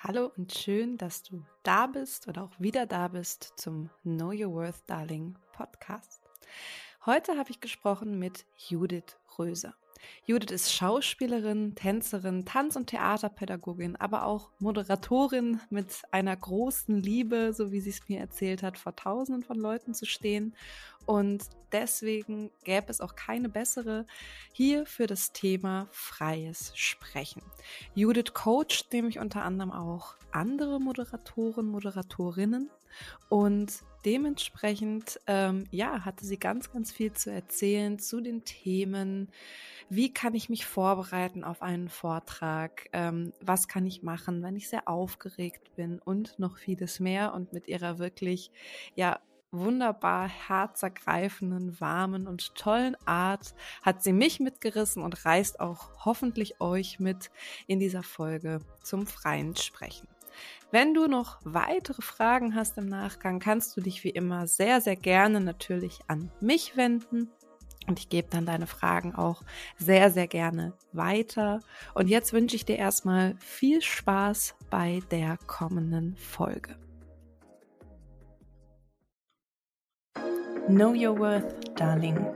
Hallo und schön, dass du da bist oder auch wieder da bist zum Know Your Worth Darling Podcast. Heute habe ich gesprochen mit Judith Röser. Judith ist Schauspielerin, Tänzerin, Tanz- und Theaterpädagogin, aber auch Moderatorin mit einer großen Liebe, so wie sie es mir erzählt hat, vor Tausenden von Leuten zu stehen. Und deswegen gäbe es auch keine bessere hier für das Thema freies Sprechen. Judith coacht nämlich unter anderem auch andere Moderatoren, Moderatorinnen und dementsprechend, ähm, ja, hatte sie ganz, ganz viel zu erzählen zu den Themen. Wie kann ich mich vorbereiten auf einen Vortrag? Ähm, was kann ich machen, wenn ich sehr aufgeregt bin und noch vieles mehr und mit ihrer wirklich, ja, wunderbar herzergreifenden, warmen und tollen Art hat sie mich mitgerissen und reißt auch hoffentlich euch mit in dieser Folge zum freien Sprechen. Wenn du noch weitere Fragen hast im Nachgang, kannst du dich wie immer sehr, sehr gerne natürlich an mich wenden. Und ich gebe dann deine Fragen auch sehr, sehr gerne weiter. Und jetzt wünsche ich dir erstmal viel Spaß bei der kommenden Folge. Know Your Worth, Darling.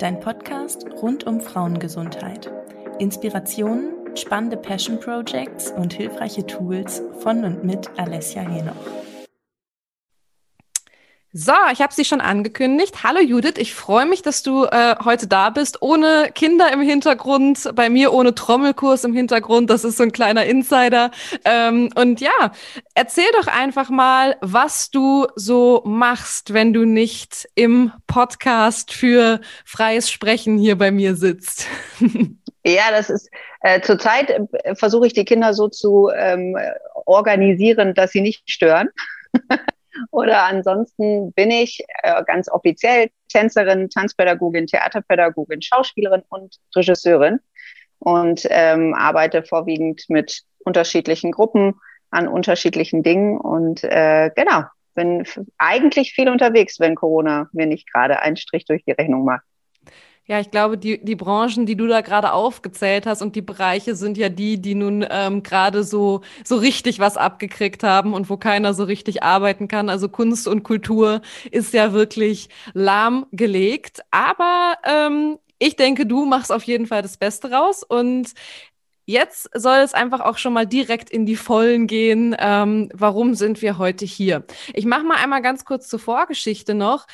Dein Podcast rund um Frauengesundheit. Inspirationen spannende Passion Projects und hilfreiche Tools von und mit Alessia Henoch. So, ich habe sie schon angekündigt. Hallo Judith, ich freue mich, dass du äh, heute da bist, ohne Kinder im Hintergrund, bei mir ohne Trommelkurs im Hintergrund. Das ist so ein kleiner Insider. Ähm, und ja, erzähl doch einfach mal, was du so machst, wenn du nicht im Podcast für freies Sprechen hier bei mir sitzt. Ja, das ist äh, zurzeit äh, versuche ich die Kinder so zu ähm, organisieren, dass sie nicht stören. Oder ansonsten bin ich äh, ganz offiziell Tänzerin, Tanzpädagogin, Theaterpädagogin, Schauspielerin und Regisseurin und ähm, arbeite vorwiegend mit unterschiedlichen Gruppen an unterschiedlichen Dingen und äh, genau, bin eigentlich viel unterwegs, wenn Corona mir nicht gerade einen Strich durch die Rechnung macht. Ja, ich glaube, die, die Branchen, die du da gerade aufgezählt hast und die Bereiche sind ja die, die nun ähm, gerade so, so richtig was abgekriegt haben und wo keiner so richtig arbeiten kann. Also Kunst und Kultur ist ja wirklich lahmgelegt. Aber ähm, ich denke, du machst auf jeden Fall das Beste raus und Jetzt soll es einfach auch schon mal direkt in die Vollen gehen. Ähm, warum sind wir heute hier? Ich mache mal einmal ganz kurz zur Vorgeschichte noch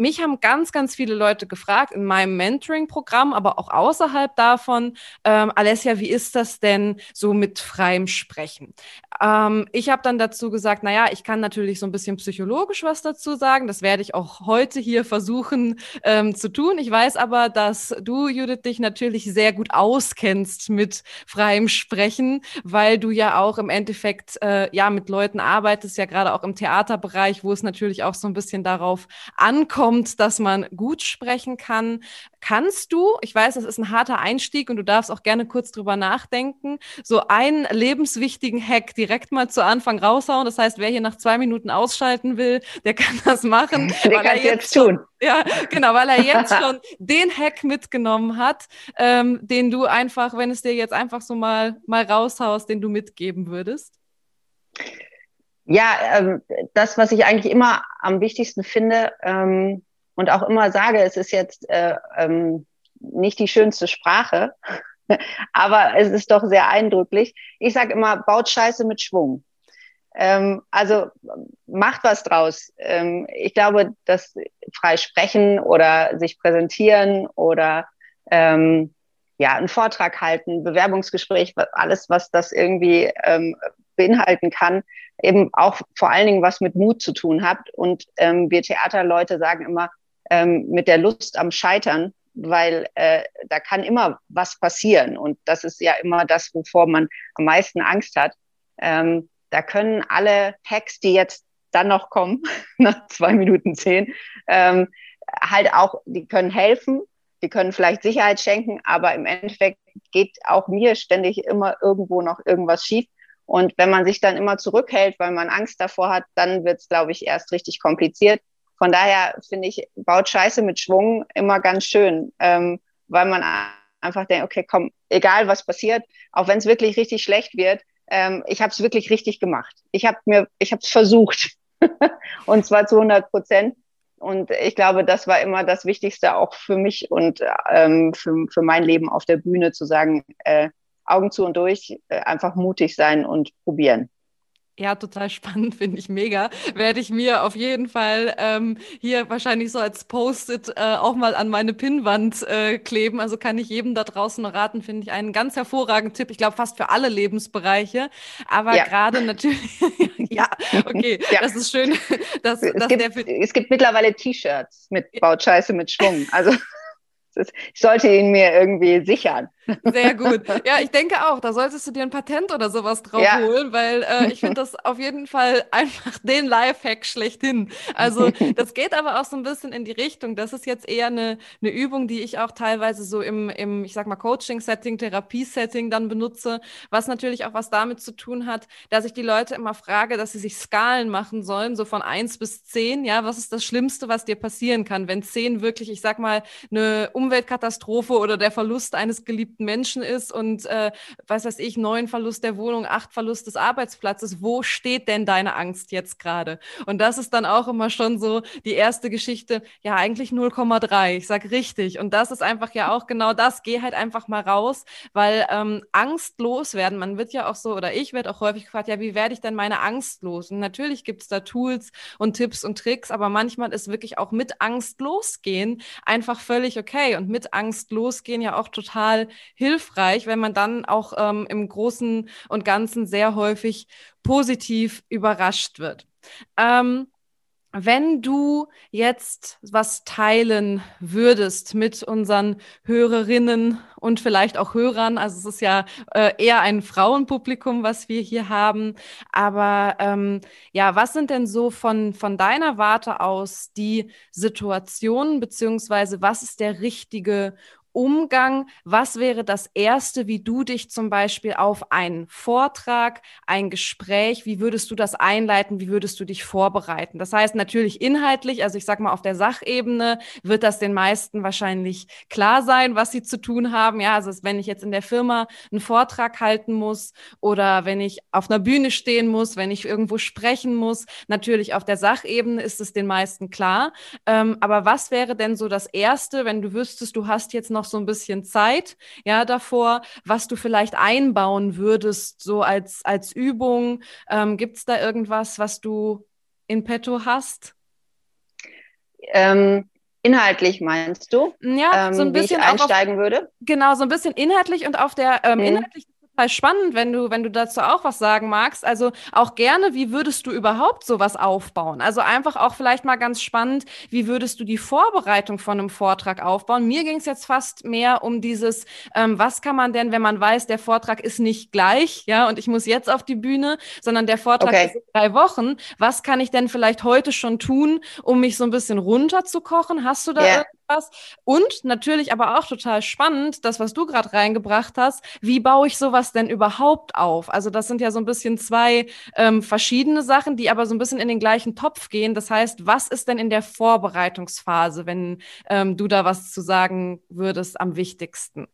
mich haben ganz, ganz viele Leute gefragt in meinem Mentoring-Programm, aber auch außerhalb davon, ähm, Alessia, wie ist das denn so mit freiem Sprechen? Ähm, ich habe dann dazu gesagt, naja, ich kann natürlich so ein bisschen psychologisch was dazu sagen. Das werde ich auch heute hier versuchen ähm, zu tun. Ich weiß aber, dass du, Judith, dich natürlich sehr gut auskennst mit freiem Sprechen, weil du ja auch im Endeffekt äh, ja mit Leuten arbeitest, ja gerade auch im Theaterbereich, wo es natürlich auch so ein bisschen darauf ankommt, kommt, dass man gut sprechen kann. Kannst du, ich weiß, das ist ein harter Einstieg und du darfst auch gerne kurz drüber nachdenken, so einen lebenswichtigen Hack direkt mal zu Anfang raushauen. Das heißt, wer hier nach zwei Minuten ausschalten will, der kann das machen. Der kann es jetzt tun. Schon, ja, genau, weil er jetzt schon den Hack mitgenommen hat, ähm, den du einfach, wenn es dir jetzt einfach so mal, mal raushaust, den du mitgeben würdest. Ja, ähm, das, was ich eigentlich immer am wichtigsten finde ähm, und auch immer sage, es ist jetzt äh, ähm, nicht die schönste Sprache, aber es ist doch sehr eindrücklich. Ich sage immer, baut Scheiße mit Schwung. Ähm, also macht was draus. Ähm, ich glaube, dass frei sprechen oder sich präsentieren oder ähm, ja, einen Vortrag halten, Bewerbungsgespräch, alles, was das irgendwie ähm, beinhalten kann, eben auch vor allen Dingen was mit Mut zu tun hat. Und ähm, wir Theaterleute sagen immer, ähm, mit der Lust am Scheitern, weil äh, da kann immer was passieren. Und das ist ja immer das, wovor man am meisten Angst hat. Ähm, da können alle Hacks, die jetzt dann noch kommen, nach zwei Minuten zehn, ähm, halt auch, die können helfen, die können vielleicht Sicherheit schenken, aber im Endeffekt geht auch mir ständig immer irgendwo noch irgendwas schief. Und wenn man sich dann immer zurückhält, weil man Angst davor hat, dann wird es, glaube ich, erst richtig kompliziert. Von daher finde ich, baut Scheiße mit Schwung immer ganz schön, ähm, weil man einfach denkt, okay, komm, egal was passiert, auch wenn es wirklich richtig schlecht wird, ähm, ich habe es wirklich richtig gemacht. Ich habe mir, ich habe es versucht und zwar zu 100 Prozent. Und ich glaube, das war immer das Wichtigste auch für mich und ähm, für, für mein Leben auf der Bühne zu sagen, äh, Augen zu und durch, äh, einfach mutig sein und probieren. Ja, total spannend, finde ich mega. Werde ich mir auf jeden Fall ähm, hier wahrscheinlich so als Post-it äh, auch mal an meine Pinnwand äh, kleben. Also kann ich jedem da draußen raten, finde ich einen ganz hervorragenden Tipp. Ich glaube, fast für alle Lebensbereiche. Aber ja. gerade natürlich, ja, okay, ja. das ist schön. Dass, es, dass gibt, es gibt mittlerweile T-Shirts mit Baut Scheiße mit Schwung. Also ich sollte ihn mir irgendwie sichern. Sehr gut. Ja, ich denke auch, da solltest du dir ein Patent oder sowas drauf ja. holen, weil äh, ich finde das auf jeden Fall einfach den Lifehack schlechthin. Also das geht aber auch so ein bisschen in die Richtung. Das ist jetzt eher eine, eine Übung, die ich auch teilweise so im, im ich sag mal, Coaching-Setting, Therapie-Setting dann benutze, was natürlich auch was damit zu tun hat, dass ich die Leute immer frage, dass sie sich Skalen machen sollen, so von eins bis zehn. Ja, was ist das Schlimmste, was dir passieren kann, wenn zehn wirklich, ich sag mal, eine Umweltkatastrophe oder der Verlust eines geliebten geliebten Menschen ist und äh, was weiß ich, neun Verlust der Wohnung, acht Verlust des Arbeitsplatzes. Wo steht denn deine Angst jetzt gerade? Und das ist dann auch immer schon so die erste Geschichte. Ja, eigentlich 0,3. Ich sag richtig. Und das ist einfach ja auch genau das. Geh halt einfach mal raus, weil ähm, Angst loswerden. Man wird ja auch so, oder ich werde auch häufig gefragt, ja, wie werde ich denn meine Angst los? Und natürlich gibt es da Tools und Tipps und Tricks, aber manchmal ist wirklich auch mit Angst losgehen einfach völlig okay. Und mit Angst losgehen ja auch total hilfreich, wenn man dann auch ähm, im Großen und Ganzen sehr häufig positiv überrascht wird. Ähm, wenn du jetzt was teilen würdest mit unseren Hörerinnen und vielleicht auch Hörern, also es ist ja äh, eher ein Frauenpublikum, was wir hier haben, aber ähm, ja, was sind denn so von, von deiner Warte aus die Situationen, beziehungsweise was ist der richtige Umgang, was wäre das Erste, wie du dich zum Beispiel auf einen Vortrag, ein Gespräch, wie würdest du das einleiten, wie würdest du dich vorbereiten? Das heißt natürlich inhaltlich, also ich sage mal auf der Sachebene wird das den meisten wahrscheinlich klar sein, was sie zu tun haben. Ja, also wenn ich jetzt in der Firma einen Vortrag halten muss oder wenn ich auf einer Bühne stehen muss, wenn ich irgendwo sprechen muss, natürlich auf der Sachebene ist es den meisten klar. Ähm, aber was wäre denn so das Erste, wenn du wüsstest, du hast jetzt noch noch so ein bisschen Zeit, ja, davor, was du vielleicht einbauen würdest, so als, als Übung. Ähm, Gibt es da irgendwas, was du in petto hast? Ähm, inhaltlich meinst du? Ja, ähm, so ein bisschen wie ich einsteigen auf, würde. Genau, so ein bisschen inhaltlich und auf der ähm, mhm. inhaltlichen total spannend, wenn du, wenn du dazu auch was sagen magst. Also auch gerne, wie würdest du überhaupt sowas aufbauen? Also einfach auch vielleicht mal ganz spannend, wie würdest du die Vorbereitung von einem Vortrag aufbauen? Mir ging es jetzt fast mehr um dieses, ähm, was kann man denn, wenn man weiß, der Vortrag ist nicht gleich, ja, und ich muss jetzt auf die Bühne, sondern der Vortrag okay. ist in drei Wochen. Was kann ich denn vielleicht heute schon tun, um mich so ein bisschen runterzukochen? Hast du da yeah was. Und natürlich aber auch total spannend, das, was du gerade reingebracht hast, wie baue ich sowas denn überhaupt auf? Also das sind ja so ein bisschen zwei ähm, verschiedene Sachen, die aber so ein bisschen in den gleichen Topf gehen. Das heißt, was ist denn in der Vorbereitungsphase, wenn ähm, du da was zu sagen würdest, am wichtigsten?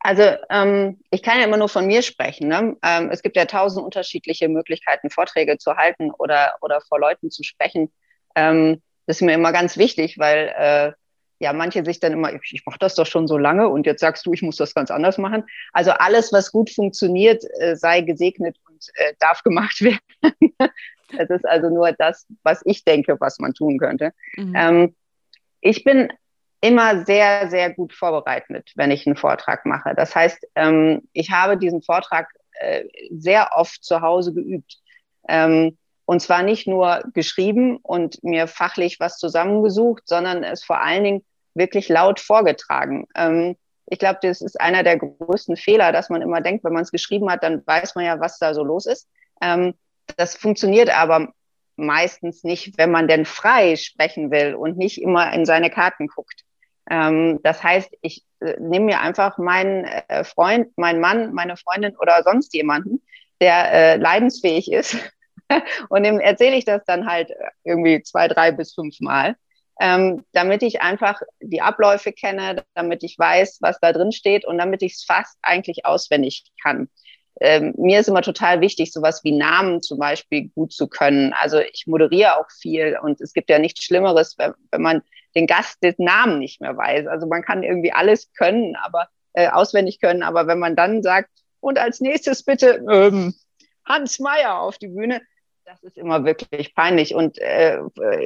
Also ähm, ich kann ja immer nur von mir sprechen. Ne? Ähm, es gibt ja tausend unterschiedliche Möglichkeiten, Vorträge zu halten oder, oder vor Leuten zu sprechen. Ähm, das ist mir immer ganz wichtig, weil äh, ja manche sich dann immer, ich, ich mache das doch schon so lange und jetzt sagst du, ich muss das ganz anders machen. Also alles, was gut funktioniert, äh, sei gesegnet und äh, darf gemacht werden. das ist also nur das, was ich denke, was man tun könnte. Mhm. Ähm, ich bin immer sehr, sehr gut vorbereitet, wenn ich einen Vortrag mache. Das heißt, ähm, ich habe diesen Vortrag äh, sehr oft zu Hause geübt. Ähm, und zwar nicht nur geschrieben und mir fachlich was zusammengesucht, sondern es vor allen Dingen wirklich laut vorgetragen. Ähm, ich glaube, das ist einer der größten Fehler, dass man immer denkt, wenn man es geschrieben hat, dann weiß man ja, was da so los ist. Ähm, das funktioniert aber meistens nicht, wenn man denn frei sprechen will und nicht immer in seine Karten guckt. Ähm, das heißt, ich äh, nehme mir einfach meinen äh, Freund, meinen Mann, meine Freundin oder sonst jemanden, der äh, leidensfähig ist und dem erzähle ich das dann halt irgendwie zwei, drei bis fünf Mal, ähm, damit ich einfach die Abläufe kenne, damit ich weiß, was da drin steht und damit ich es fast eigentlich auswendig kann. ähm, mir ist immer total wichtig, sowas wie Namen zum Beispiel gut zu können. Also ich moderiere auch viel und es gibt ja nichts Schlimmeres, wenn, wenn man den Gast den Namen nicht mehr weiß. Also man kann irgendwie alles können, aber äh, auswendig können, aber wenn man dann sagt, und als nächstes bitte ähm, Hans Meyer auf die Bühne, das ist immer wirklich peinlich und äh,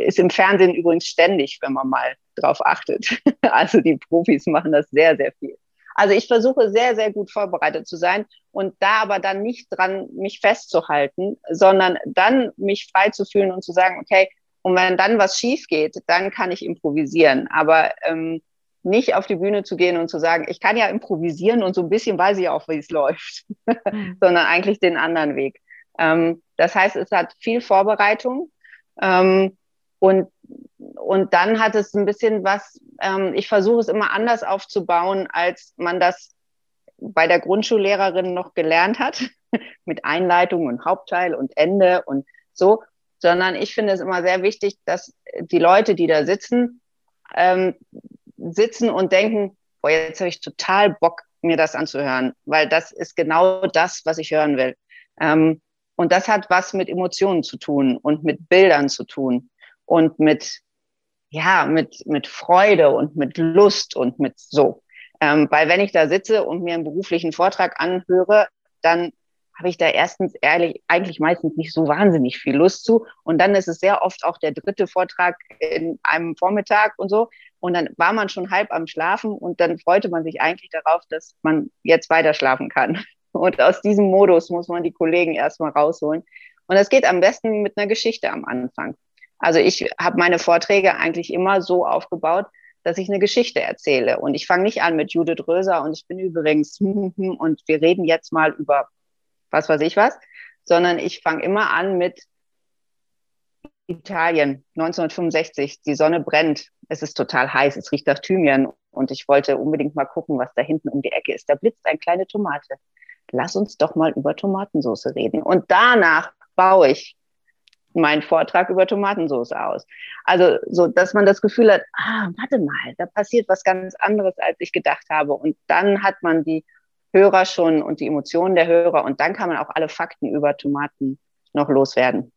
ist im Fernsehen übrigens ständig, wenn man mal drauf achtet. also die Profis machen das sehr, sehr viel. Also ich versuche sehr, sehr gut vorbereitet zu sein und da aber dann nicht dran, mich festzuhalten, sondern dann mich frei zu fühlen und zu sagen, okay, und wenn dann was schief geht, dann kann ich improvisieren. Aber ähm, nicht auf die Bühne zu gehen und zu sagen, ich kann ja improvisieren und so ein bisschen weiß ich auch, wie es läuft, mhm. sondern eigentlich den anderen Weg. Ähm, das heißt, es hat viel Vorbereitung ähm, und und dann hat es ein bisschen was, ähm, ich versuche es immer anders aufzubauen, als man das bei der Grundschullehrerin noch gelernt hat, mit Einleitung und Hauptteil und Ende und so, sondern ich finde es immer sehr wichtig, dass die Leute, die da sitzen, ähm, sitzen und denken, boah, jetzt habe ich total Bock, mir das anzuhören, weil das ist genau das, was ich hören will. Ähm, und das hat was mit Emotionen zu tun und mit Bildern zu tun und mit ja, mit, mit Freude und mit Lust und mit so. Ähm, weil wenn ich da sitze und mir einen beruflichen Vortrag anhöre, dann habe ich da erstens ehrlich eigentlich meistens nicht so wahnsinnig viel Lust zu. Und dann ist es sehr oft auch der dritte Vortrag in einem Vormittag und so. Und dann war man schon halb am Schlafen und dann freute man sich eigentlich darauf, dass man jetzt weiter schlafen kann. Und aus diesem Modus muss man die Kollegen erstmal rausholen. Und das geht am besten mit einer Geschichte am Anfang. Also ich habe meine Vorträge eigentlich immer so aufgebaut, dass ich eine Geschichte erzähle. Und ich fange nicht an mit Judith Röser und ich bin übrigens und wir reden jetzt mal über was weiß ich was, sondern ich fange immer an mit Italien 1965. Die Sonne brennt, es ist total heiß, es riecht nach Thymian und ich wollte unbedingt mal gucken, was da hinten um die Ecke ist. Da blitzt eine kleine Tomate. Lass uns doch mal über Tomatensauce reden. Und danach baue ich meinen Vortrag über Tomatensauce aus. Also so, dass man das Gefühl hat, ah, warte mal, da passiert was ganz anderes, als ich gedacht habe. Und dann hat man die Hörer schon und die Emotionen der Hörer und dann kann man auch alle Fakten über Tomaten noch loswerden.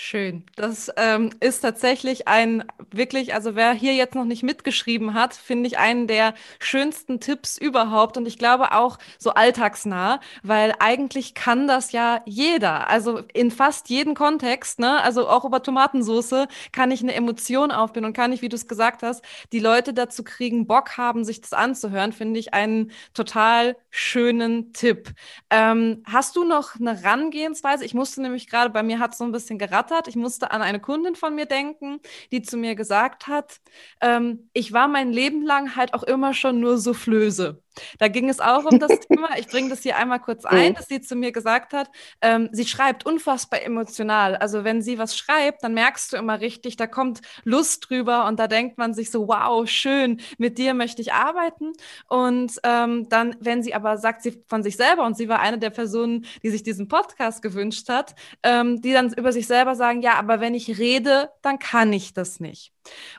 Schön. Das ähm, ist tatsächlich ein wirklich, also wer hier jetzt noch nicht mitgeschrieben hat, finde ich einen der schönsten Tipps überhaupt und ich glaube auch so alltagsnah, weil eigentlich kann das ja jeder. Also in fast jedem Kontext, ne, also auch über Tomatensauce kann ich eine Emotion aufbauen und kann ich, wie du es gesagt hast, die Leute dazu kriegen, Bock haben, sich das anzuhören, finde ich einen total schönen Tipp. Ähm, hast du noch eine Rangehensweise? Ich musste nämlich gerade, bei mir hat es so ein bisschen gerattert. Ich musste an eine Kundin von mir denken, die zu mir gesagt hat, ähm, ich war mein Leben lang halt auch immer schon nur Soufflöse. Da ging es auch um das Thema. Ich bringe das hier einmal kurz ein, dass sie zu mir gesagt hat, ähm, sie schreibt unfassbar emotional. Also wenn sie was schreibt, dann merkst du immer richtig, da kommt Lust drüber und da denkt man sich so, wow, schön, mit dir möchte ich arbeiten. Und ähm, dann, wenn sie aber sagt sie von sich selber, und sie war eine der Personen, die sich diesen Podcast gewünscht hat, ähm, die dann über sich selber sagen, ja, aber wenn ich rede, dann kann ich das nicht.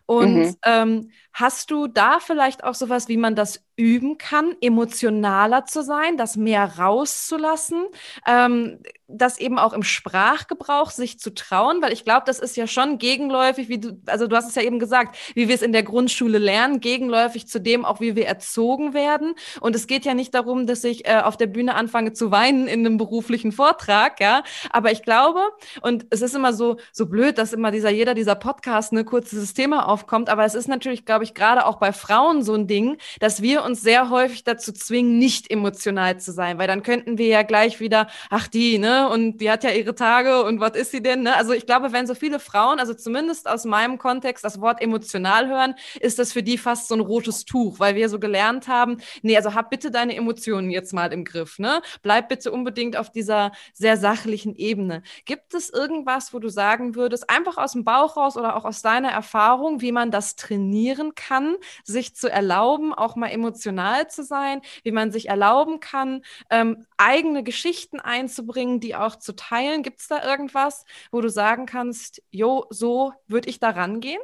Und mhm. ähm, hast du da vielleicht auch sowas, wie man das üben kann, emotionaler zu sein, das mehr rauszulassen, ähm, das eben auch im Sprachgebrauch sich zu trauen, weil ich glaube, das ist ja schon gegenläufig, wie du, also du hast es ja eben gesagt, wie wir es in der Grundschule lernen, gegenläufig zu dem auch, wie wir erzogen werden. Und es geht ja nicht darum, dass ich äh, auf der Bühne anfange zu weinen in einem beruflichen Vortrag, ja. Aber ich glaube, und es ist immer so, so blöd, dass immer dieser, jeder dieser Podcast eine kurze System Thema aufkommt. Aber es ist natürlich, glaube ich, gerade auch bei Frauen so ein Ding, dass wir uns sehr häufig dazu zwingen, nicht emotional zu sein, weil dann könnten wir ja gleich wieder, ach die, ne, und die hat ja ihre Tage und was ist sie denn, ne? Also ich glaube, wenn so viele Frauen, also zumindest aus meinem Kontext, das Wort emotional hören, ist das für die fast so ein rotes Tuch, weil wir so gelernt haben, nee, also hab bitte deine Emotionen jetzt mal im Griff, ne? Bleib bitte unbedingt auf dieser sehr sachlichen Ebene. Gibt es irgendwas, wo du sagen würdest, einfach aus dem Bauch raus oder auch aus deiner Erfahrung, wie man das trainieren kann, sich zu erlauben, auch mal emotional zu sein, wie man sich erlauben kann, ähm, eigene Geschichten einzubringen, die auch zu teilen. Gibt es da irgendwas, wo du sagen kannst, jo, so würde ich da rangehen?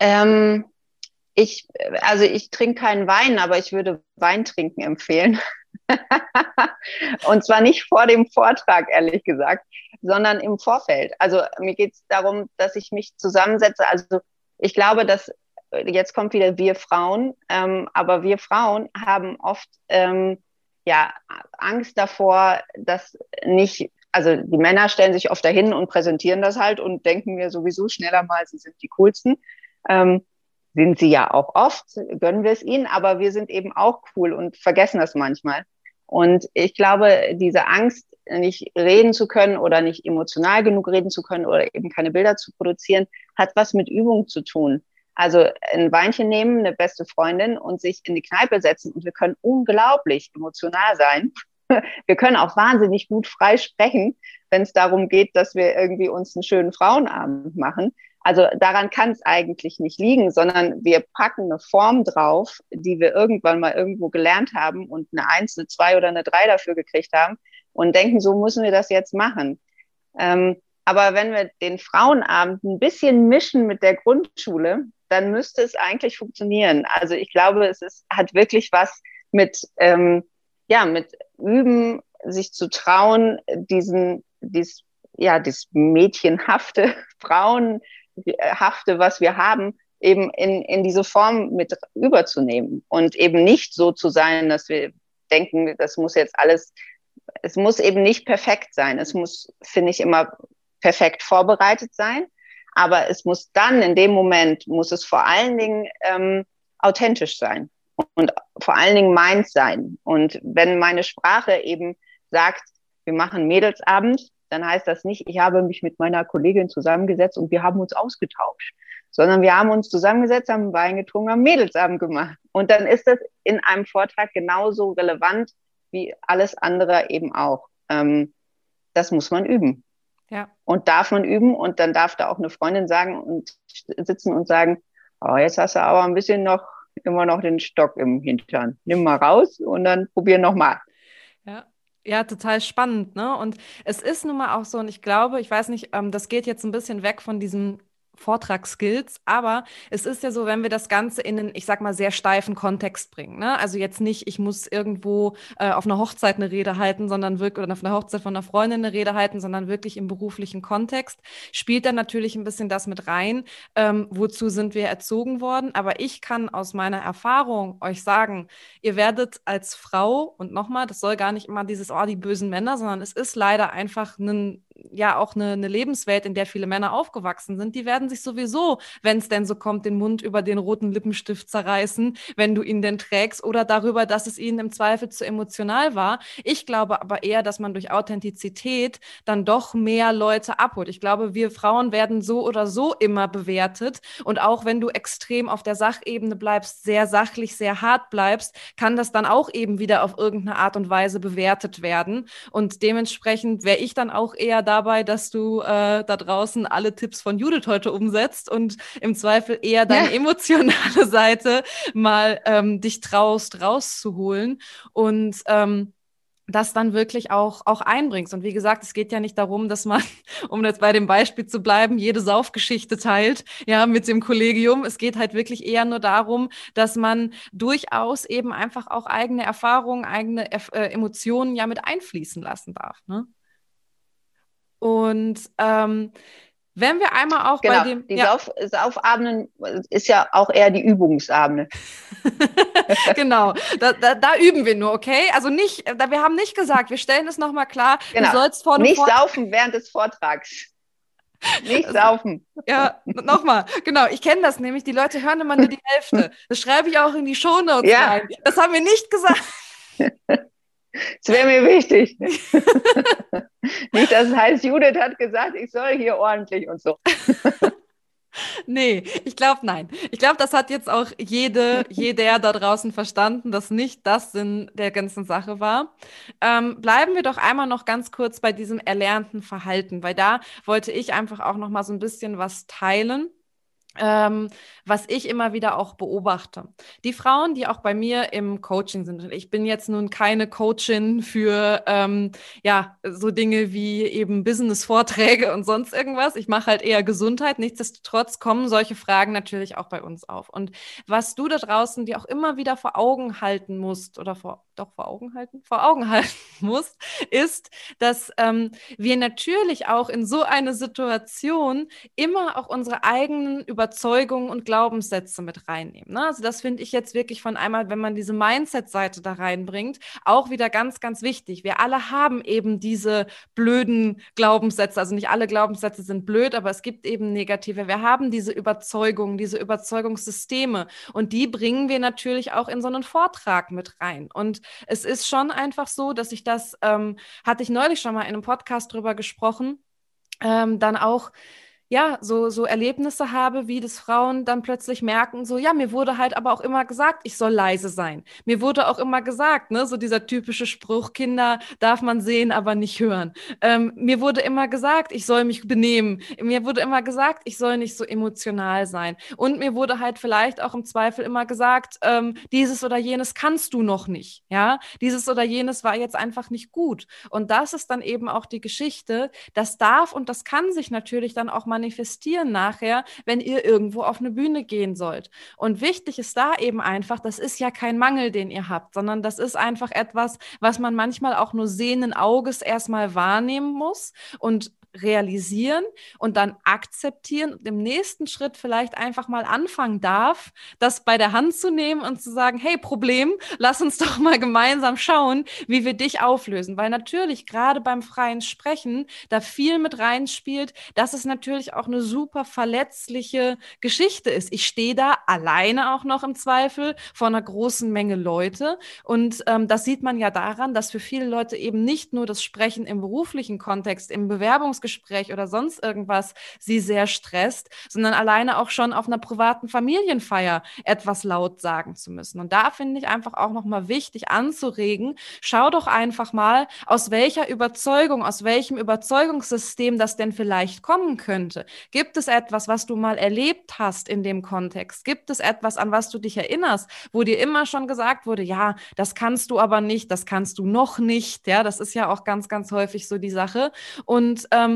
Ähm, ich, also ich trinke keinen Wein, aber ich würde Wein trinken empfehlen. und zwar nicht vor dem Vortrag, ehrlich gesagt, sondern im Vorfeld. Also mir geht es darum, dass ich mich zusammensetze. Also ich glaube, dass jetzt kommt wieder wir Frauen, ähm, aber wir Frauen haben oft ähm, ja Angst davor, dass nicht, also die Männer stellen sich oft dahin und präsentieren das halt und denken mir sowieso schneller mal, sie sind die coolsten. Ähm, sind sie ja auch oft, gönnen wir es ihnen, aber wir sind eben auch cool und vergessen das manchmal. Und ich glaube, diese Angst, nicht reden zu können oder nicht emotional genug reden zu können oder eben keine Bilder zu produzieren, hat was mit Übung zu tun. Also ein Weinchen nehmen, eine beste Freundin und sich in die Kneipe setzen und wir können unglaublich emotional sein. Wir können auch wahnsinnig gut frei sprechen, wenn es darum geht, dass wir irgendwie uns einen schönen Frauenabend machen. Also daran kann es eigentlich nicht liegen, sondern wir packen eine Form drauf, die wir irgendwann mal irgendwo gelernt haben und eine Eins, eine Zwei oder eine Drei dafür gekriegt haben und denken, so müssen wir das jetzt machen. Ähm, aber wenn wir den Frauenabend ein bisschen mischen mit der Grundschule, dann müsste es eigentlich funktionieren. Also ich glaube, es ist, hat wirklich was mit, ähm, ja, mit Üben, sich zu trauen, diesen, dies, ja, das mädchenhafte Frauen, Hafte, was wir haben, eben in, in diese Form mit überzunehmen und eben nicht so zu sein, dass wir denken, das muss jetzt alles, es muss eben nicht perfekt sein. Es muss, finde ich, immer perfekt vorbereitet sein. Aber es muss dann, in dem Moment, muss es vor allen Dingen ähm, authentisch sein und vor allen Dingen meins sein. Und wenn meine Sprache eben sagt, wir machen Mädelsabend, dann heißt das nicht, ich habe mich mit meiner Kollegin zusammengesetzt und wir haben uns ausgetauscht, sondern wir haben uns zusammengesetzt, haben Wein getrunken, haben Mädelsabend gemacht. Und dann ist das in einem Vortrag genauso relevant wie alles andere eben auch. Ähm, das muss man üben. Ja. Und darf man üben und dann darf da auch eine Freundin sagen und sitzen und sagen, oh, jetzt hast du aber ein bisschen noch immer noch den Stock im Hintern. Nimm mal raus und dann probier noch mal. Ja. Ja, total spannend, ne? Und es ist nun mal auch so, und ich glaube, ich weiß nicht, ähm, das geht jetzt ein bisschen weg von diesem Vortragsskills, aber es ist ja so, wenn wir das Ganze in einen, ich sag mal, sehr steifen Kontext bringen. Ne? Also jetzt nicht, ich muss irgendwo äh, auf einer Hochzeit eine Rede halten, sondern wirklich, oder auf einer Hochzeit von einer Freundin eine Rede halten, sondern wirklich im beruflichen Kontext, spielt dann natürlich ein bisschen das mit rein, ähm, wozu sind wir erzogen worden. Aber ich kann aus meiner Erfahrung euch sagen, ihr werdet als Frau, und nochmal, das soll gar nicht immer dieses, oh, die bösen Männer, sondern es ist leider einfach ein ja auch eine, eine Lebenswelt, in der viele Männer aufgewachsen sind, die werden sich sowieso, wenn es denn so kommt, den Mund über den roten Lippenstift zerreißen, wenn du ihn denn trägst oder darüber, dass es ihnen im Zweifel zu emotional war. Ich glaube aber eher, dass man durch Authentizität dann doch mehr Leute abholt. Ich glaube, wir Frauen werden so oder so immer bewertet und auch wenn du extrem auf der Sachebene bleibst, sehr sachlich, sehr hart bleibst, kann das dann auch eben wieder auf irgendeine Art und Weise bewertet werden und dementsprechend wäre ich dann auch eher dabei, dass du äh, da draußen alle Tipps von Judith heute umsetzt und im Zweifel eher deine ja. emotionale Seite mal ähm, dich traust, rauszuholen und ähm, das dann wirklich auch, auch einbringst. Und wie gesagt, es geht ja nicht darum, dass man, um jetzt bei dem Beispiel zu bleiben, jede Saufgeschichte teilt, ja, mit dem Kollegium. Es geht halt wirklich eher nur darum, dass man durchaus eben einfach auch eigene Erfahrungen, eigene äh, Emotionen ja mit einfließen lassen darf. Ne? Und ähm, wenn wir einmal auch genau, bei dem. Die ja. Sauf, Saufabenden ist ja auch eher die Übungsabende. genau, da, da, da, üben wir nur, okay? Also nicht, da, wir haben nicht gesagt, wir stellen es nochmal klar, genau. du sollst vor Nicht Vortrag saufen während des Vortrags. Nicht also, saufen. Ja, nochmal, genau. Ich kenne das nämlich. Die Leute hören immer nur die Hälfte. Das schreibe ich auch in die Shownotes ja. rein. Das haben wir nicht gesagt. Das wäre mir wichtig. Nicht, dass es heißt, Judith hat gesagt, ich soll hier ordentlich und so. Nee, ich glaube nein. Ich glaube, das hat jetzt auch jede, jeder da draußen verstanden, dass nicht das Sinn der ganzen Sache war. Ähm, bleiben wir doch einmal noch ganz kurz bei diesem erlernten Verhalten, weil da wollte ich einfach auch noch mal so ein bisschen was teilen ähm, was ich immer wieder auch beobachte. Die Frauen, die auch bei mir im Coaching sind, und ich bin jetzt nun keine Coachin für ähm, ja so Dinge wie eben Business-Vorträge und sonst irgendwas. Ich mache halt eher Gesundheit. Nichtsdestotrotz kommen solche Fragen natürlich auch bei uns auf. Und was du da draußen dir auch immer wieder vor Augen halten musst oder vor doch vor Augen halten, vor Augen halten musst, ist, dass ähm, wir natürlich auch in so eine Situation immer auch unsere eigenen Überzeugungen und Glaubenssätze mit reinnehmen. Ne? Also das finde ich jetzt wirklich von einmal, wenn man diese Mindset-Seite da reinbringt, auch wieder ganz, ganz wichtig. Wir alle haben eben diese blöden Glaubenssätze. Also nicht alle Glaubenssätze sind blöd, aber es gibt eben negative. Wir haben diese Überzeugungen, diese Überzeugungssysteme und die bringen wir natürlich auch in so einen Vortrag mit rein. Und es ist schon einfach so, dass ich das, ähm, hatte ich neulich schon mal in einem Podcast drüber gesprochen, ähm, dann auch ja, so, so Erlebnisse habe, wie das Frauen dann plötzlich merken, so, ja, mir wurde halt aber auch immer gesagt, ich soll leise sein. Mir wurde auch immer gesagt, ne, so dieser typische Spruch, Kinder darf man sehen, aber nicht hören. Ähm, mir wurde immer gesagt, ich soll mich benehmen. Mir wurde immer gesagt, ich soll nicht so emotional sein. Und mir wurde halt vielleicht auch im Zweifel immer gesagt, ähm, dieses oder jenes kannst du noch nicht, ja. Dieses oder jenes war jetzt einfach nicht gut. Und das ist dann eben auch die Geschichte. Das darf und das kann sich natürlich dann auch mal manifestieren nachher, wenn ihr irgendwo auf eine Bühne gehen sollt. Und wichtig ist da eben einfach, das ist ja kein Mangel, den ihr habt, sondern das ist einfach etwas, was man manchmal auch nur sehenden Auges erstmal wahrnehmen muss und realisieren und dann akzeptieren und im nächsten Schritt vielleicht einfach mal anfangen darf, das bei der Hand zu nehmen und zu sagen, hey, Problem, lass uns doch mal gemeinsam schauen, wie wir dich auflösen. Weil natürlich gerade beim freien Sprechen da viel mit reinspielt, dass es natürlich auch eine super verletzliche Geschichte ist. Ich stehe da alleine auch noch im Zweifel vor einer großen Menge Leute und ähm, das sieht man ja daran, dass für viele Leute eben nicht nur das Sprechen im beruflichen Kontext, im Bewerbungs Bewerbungsgespräch oder sonst irgendwas sie sehr stresst, sondern alleine auch schon auf einer privaten Familienfeier etwas laut sagen zu müssen. Und da finde ich einfach auch nochmal wichtig anzuregen, schau doch einfach mal, aus welcher Überzeugung, aus welchem Überzeugungssystem das denn vielleicht kommen könnte. Gibt es etwas, was du mal erlebt hast in dem Kontext? Gibt es etwas, an was du dich erinnerst, wo dir immer schon gesagt wurde, ja, das kannst du aber nicht, das kannst du noch nicht. Ja, das ist ja auch ganz, ganz häufig so die Sache. Und ähm,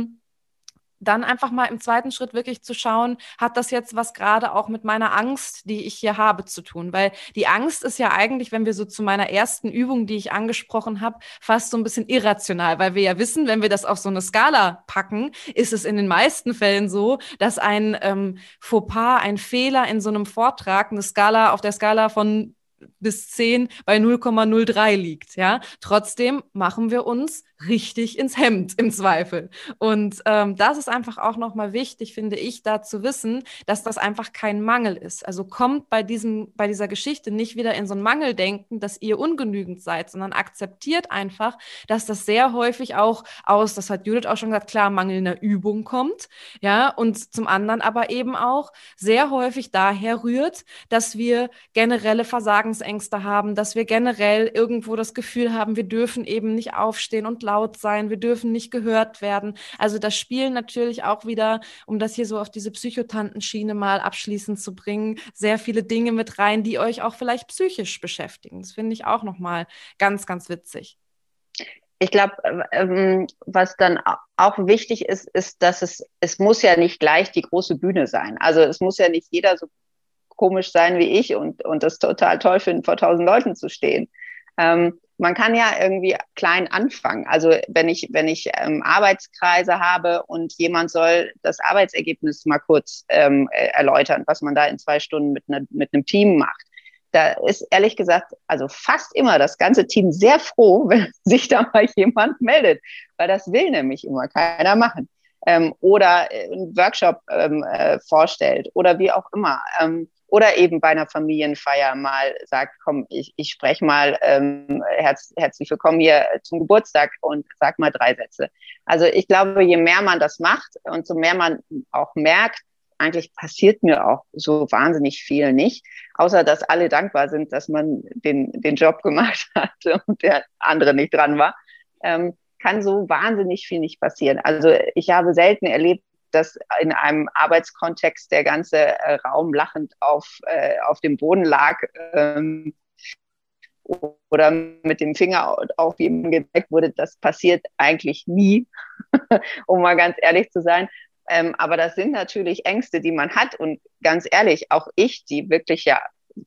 dann einfach mal im zweiten Schritt wirklich zu schauen, hat das jetzt was gerade auch mit meiner Angst, die ich hier habe, zu tun? Weil die Angst ist ja eigentlich, wenn wir so zu meiner ersten Übung, die ich angesprochen habe, fast so ein bisschen irrational, weil wir ja wissen, wenn wir das auf so eine Skala packen, ist es in den meisten Fällen so, dass ein ähm, Fauxpas, ein Fehler in so einem Vortrag, eine Skala auf der Skala von bis 10 bei 0,03 liegt. Ja, trotzdem machen wir uns richtig ins Hemd im Zweifel. Und ähm, das ist einfach auch nochmal wichtig, finde ich, da zu wissen, dass das einfach kein Mangel ist. Also kommt bei diesem, bei dieser Geschichte nicht wieder in so ein Mangeldenken, dass ihr ungenügend seid, sondern akzeptiert einfach, dass das sehr häufig auch aus, das hat Judith auch schon gesagt, klar, mangelnder Übung kommt. Ja, und zum anderen aber eben auch sehr häufig daher rührt, dass wir generelle Versagensängste haben, dass wir generell irgendwo das Gefühl haben, wir dürfen eben nicht aufstehen und laut sein, wir dürfen nicht gehört werden. Also das spielen natürlich auch wieder, um das hier so auf diese Psychotantenschiene mal abschließend zu bringen, sehr viele Dinge mit rein, die euch auch vielleicht psychisch beschäftigen. Das finde ich auch nochmal ganz, ganz witzig. Ich glaube, ähm, was dann auch wichtig ist, ist, dass es, es muss ja nicht gleich die große Bühne sein. Also es muss ja nicht jeder so komisch sein wie ich und, und das total toll finden, vor tausend Leuten zu stehen. Ähm, man kann ja irgendwie klein anfangen. Also wenn ich, wenn ich ähm, Arbeitskreise habe und jemand soll das Arbeitsergebnis mal kurz ähm, äh, erläutern, was man da in zwei Stunden mit, ne, mit einem Team macht. Da ist ehrlich gesagt, also fast immer das ganze Team sehr froh, wenn sich da mal jemand meldet, weil das will nämlich immer keiner machen. Ähm, oder einen Workshop ähm, äh, vorstellt oder wie auch immer. Ähm, oder eben bei einer Familienfeier mal sagt, komm, ich, ich spreche mal ähm, herz, herzlich willkommen hier zum Geburtstag und sag mal drei Sätze. Also ich glaube, je mehr man das macht und so mehr man auch merkt, eigentlich passiert mir auch so wahnsinnig viel nicht, außer dass alle dankbar sind, dass man den, den Job gemacht hat und der andere nicht dran war, ähm, kann so wahnsinnig viel nicht passieren. Also ich habe selten erlebt, dass in einem Arbeitskontext der ganze äh, Raum lachend auf, äh, auf dem Boden lag ähm, oder mit dem Finger auf jemanden gezeigt wurde, das passiert eigentlich nie, um mal ganz ehrlich zu sein. Ähm, aber das sind natürlich Ängste, die man hat. Und ganz ehrlich, auch ich, die wirklich ja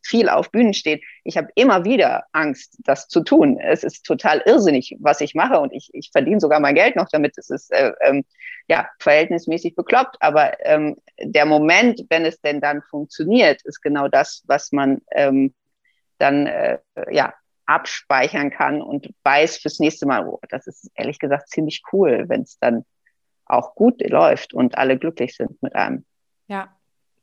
viel auf Bühnen steht, ich habe immer wieder Angst, das zu tun. Es ist total irrsinnig, was ich mache und ich, ich verdiene sogar mein Geld noch damit. Es ist äh, ähm, ja verhältnismäßig bekloppt, aber ähm, der Moment, wenn es denn dann funktioniert, ist genau das, was man ähm, dann äh, ja abspeichern kann und weiß fürs nächste Mal, oh, das ist ehrlich gesagt ziemlich cool, wenn es dann auch gut läuft und alle glücklich sind mit einem. Ja,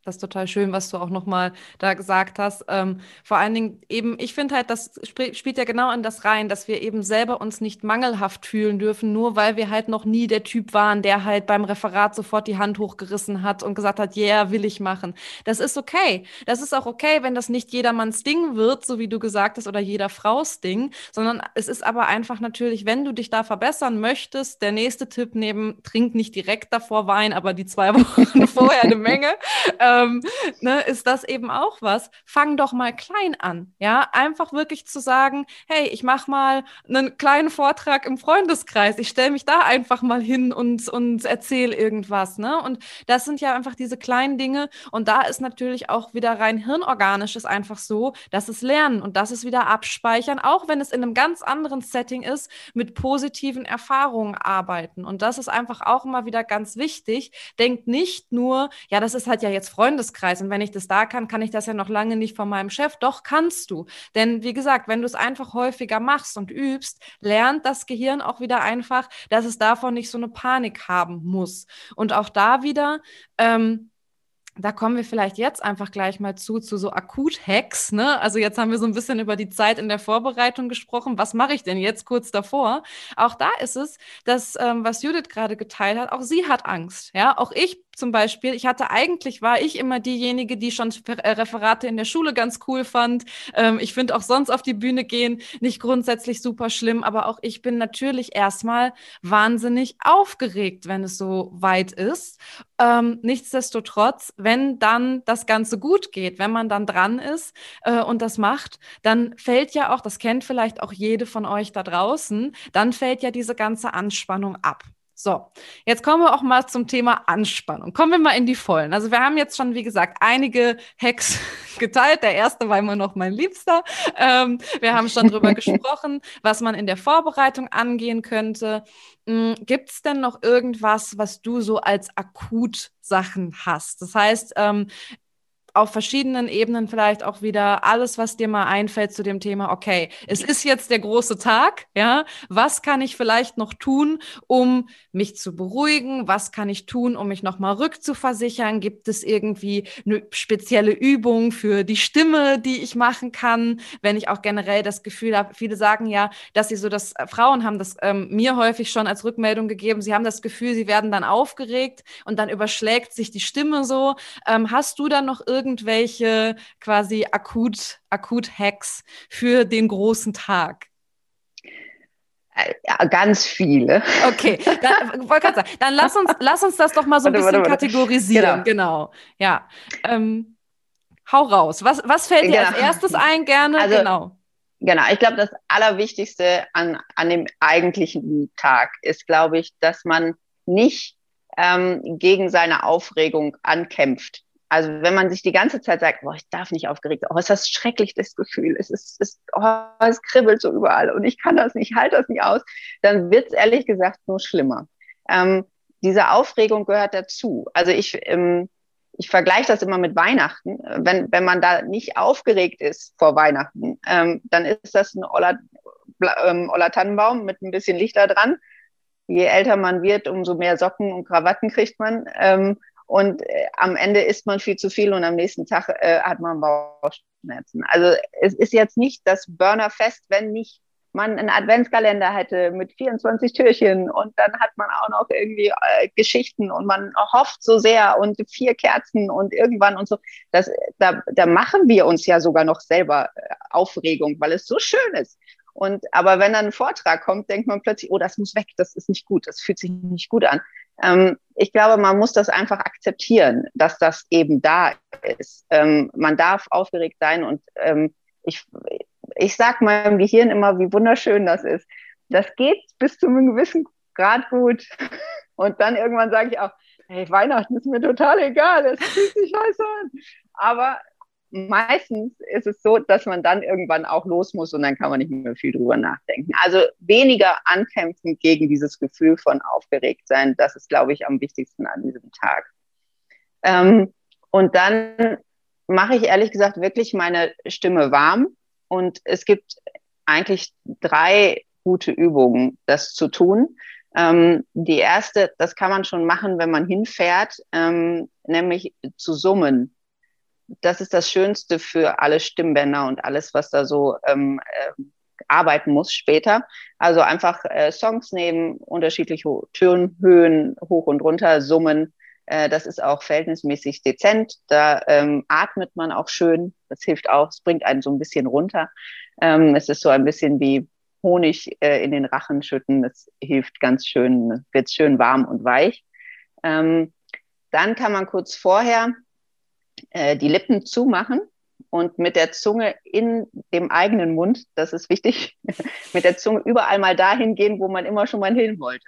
das ist total schön, was du auch nochmal da gesagt hast. Ähm, vor allen Dingen eben, ich finde halt, das sp spielt ja genau in das rein, dass wir eben selber uns nicht mangelhaft fühlen dürfen, nur weil wir halt noch nie der Typ waren, der halt beim Referat sofort die Hand hochgerissen hat und gesagt hat, yeah, will ich machen. Das ist okay. Das ist auch okay, wenn das nicht jedermanns Ding wird, so wie du gesagt hast, oder jeder Frau's Ding, sondern es ist aber einfach natürlich, wenn du dich da verbessern möchtest, der nächste Tipp neben, trink nicht direkt davor Wein, aber die zwei Wochen vorher eine Menge. Ähm, ähm, ne, ist das eben auch was. Fang doch mal klein an, ja, einfach wirklich zu sagen, hey, ich mache mal einen kleinen Vortrag im Freundeskreis, ich stelle mich da einfach mal hin und und erzähle irgendwas, ne? Und das sind ja einfach diese kleinen Dinge und da ist natürlich auch wieder rein hirnorganisch ist einfach so, dass es lernen und das ist wieder abspeichern, auch wenn es in einem ganz anderen Setting ist, mit positiven Erfahrungen arbeiten und das ist einfach auch immer wieder ganz wichtig. Denkt nicht nur, ja, das ist halt ja jetzt Freundschaft Freundeskreis. Und wenn ich das da kann, kann ich das ja noch lange nicht von meinem Chef. Doch kannst du. Denn wie gesagt, wenn du es einfach häufiger machst und übst, lernt das Gehirn auch wieder einfach, dass es davon nicht so eine Panik haben muss. Und auch da wieder, ähm, da kommen wir vielleicht jetzt einfach gleich mal zu, zu so Akut-Hacks. Ne? Also jetzt haben wir so ein bisschen über die Zeit in der Vorbereitung gesprochen. Was mache ich denn jetzt kurz davor? Auch da ist es, dass, ähm, was Judith gerade geteilt hat, auch sie hat Angst. Ja, auch ich zum Beispiel, ich hatte eigentlich, war ich immer diejenige, die schon äh, Referate in der Schule ganz cool fand. Ähm, ich finde auch sonst auf die Bühne gehen nicht grundsätzlich super schlimm, aber auch ich bin natürlich erstmal wahnsinnig aufgeregt, wenn es so weit ist. Ähm, nichtsdestotrotz, wenn dann das Ganze gut geht, wenn man dann dran ist äh, und das macht, dann fällt ja auch, das kennt vielleicht auch jede von euch da draußen, dann fällt ja diese ganze Anspannung ab. So, jetzt kommen wir auch mal zum Thema Anspannung. Kommen wir mal in die Vollen. Also wir haben jetzt schon, wie gesagt, einige Hacks geteilt. Der erste war immer noch mein Liebster. Ähm, wir haben schon drüber gesprochen, was man in der Vorbereitung angehen könnte. Hm, Gibt es denn noch irgendwas, was du so als Akutsachen hast? Das heißt, ähm, auf verschiedenen Ebenen vielleicht auch wieder alles, was dir mal einfällt zu dem Thema, okay, es ist jetzt der große Tag, ja, was kann ich vielleicht noch tun, um mich zu beruhigen? Was kann ich tun, um mich nochmal rückzuversichern? Gibt es irgendwie eine spezielle Übung für die Stimme, die ich machen kann, wenn ich auch generell das Gefühl habe, viele sagen ja, dass sie so das, äh, Frauen haben das ähm, mir häufig schon als Rückmeldung gegeben, sie haben das Gefühl, sie werden dann aufgeregt und dann überschlägt sich die Stimme so. Ähm, hast du dann noch irgendwie irgendwelche quasi akut, akut Hacks für den großen Tag? Ja, ganz viele. Okay, dann, sagen, dann lass, uns, lass uns das doch mal so ein bisschen warte, warte. kategorisieren. Genau. genau. Ja. Ähm, hau raus. Was, was fällt dir genau. als erstes ein? Gerne. Also, genau. Genau, ich glaube, das Allerwichtigste an, an dem eigentlichen Tag ist, glaube ich, dass man nicht ähm, gegen seine Aufregung ankämpft. Also wenn man sich die ganze Zeit sagt, boah, ich darf nicht aufgeregt oh, ist das schrecklich, das Gefühl, es, ist, es, oh, es kribbelt so überall und ich kann das nicht, ich halte das nicht aus, dann wird es ehrlich gesagt nur schlimmer. Ähm, diese Aufregung gehört dazu. Also ich, ähm, ich vergleiche das immer mit Weihnachten. Wenn, wenn man da nicht aufgeregt ist vor Weihnachten, ähm, dann ist das ein Oller, ähm, Oller Tannenbaum mit ein bisschen Lichter dran. Je älter man wird, umso mehr Socken und Krawatten kriegt man. Ähm, und äh, am Ende isst man viel zu viel und am nächsten Tag äh, hat man Bauchschmerzen. Also es ist jetzt nicht das Burnerfest, wenn nicht man einen Adventskalender hätte mit 24 Türchen und dann hat man auch noch irgendwie äh, Geschichten und man hofft so sehr und vier Kerzen und irgendwann und so. Das, da, da machen wir uns ja sogar noch selber äh, Aufregung, weil es so schön ist. Und aber wenn dann ein Vortrag kommt, denkt man plötzlich, oh, das muss weg, das ist nicht gut, das fühlt sich nicht gut an. Ähm, ich glaube, man muss das einfach akzeptieren, dass das eben da ist. Ähm, man darf aufgeregt sein und ähm, ich, ich sag meinem Gehirn immer, wie wunderschön das ist. Das geht bis zu einem gewissen Grad gut. Und dann irgendwann sage ich auch, hey, Weihnachten ist mir total egal, es fühlt sich scheiße an. Aber meistens ist es so, dass man dann irgendwann auch los muss und dann kann man nicht mehr viel drüber nachdenken. Also weniger ankämpfen gegen dieses Gefühl von aufgeregt sein, das ist, glaube ich, am wichtigsten an diesem Tag. Ähm, und dann mache ich ehrlich gesagt wirklich meine Stimme warm und es gibt eigentlich drei gute Übungen, das zu tun. Ähm, die erste, das kann man schon machen, wenn man hinfährt, ähm, nämlich zu summen das ist das Schönste für alle Stimmbänder und alles, was da so ähm, äh, arbeiten muss später. Also einfach äh, Songs nehmen, unterschiedliche Tönhöhen hoch und runter summen. Äh, das ist auch verhältnismäßig dezent. Da ähm, atmet man auch schön. Das hilft auch. Es bringt einen so ein bisschen runter. Ähm, es ist so ein bisschen wie Honig äh, in den Rachen schütten. Das hilft ganz schön, wird schön warm und weich. Ähm, dann kann man kurz vorher äh, die Lippen zumachen und mit der Zunge in dem eigenen Mund, das ist wichtig, mit der Zunge überall mal dahin gehen, wo man immer schon mal hin wollte.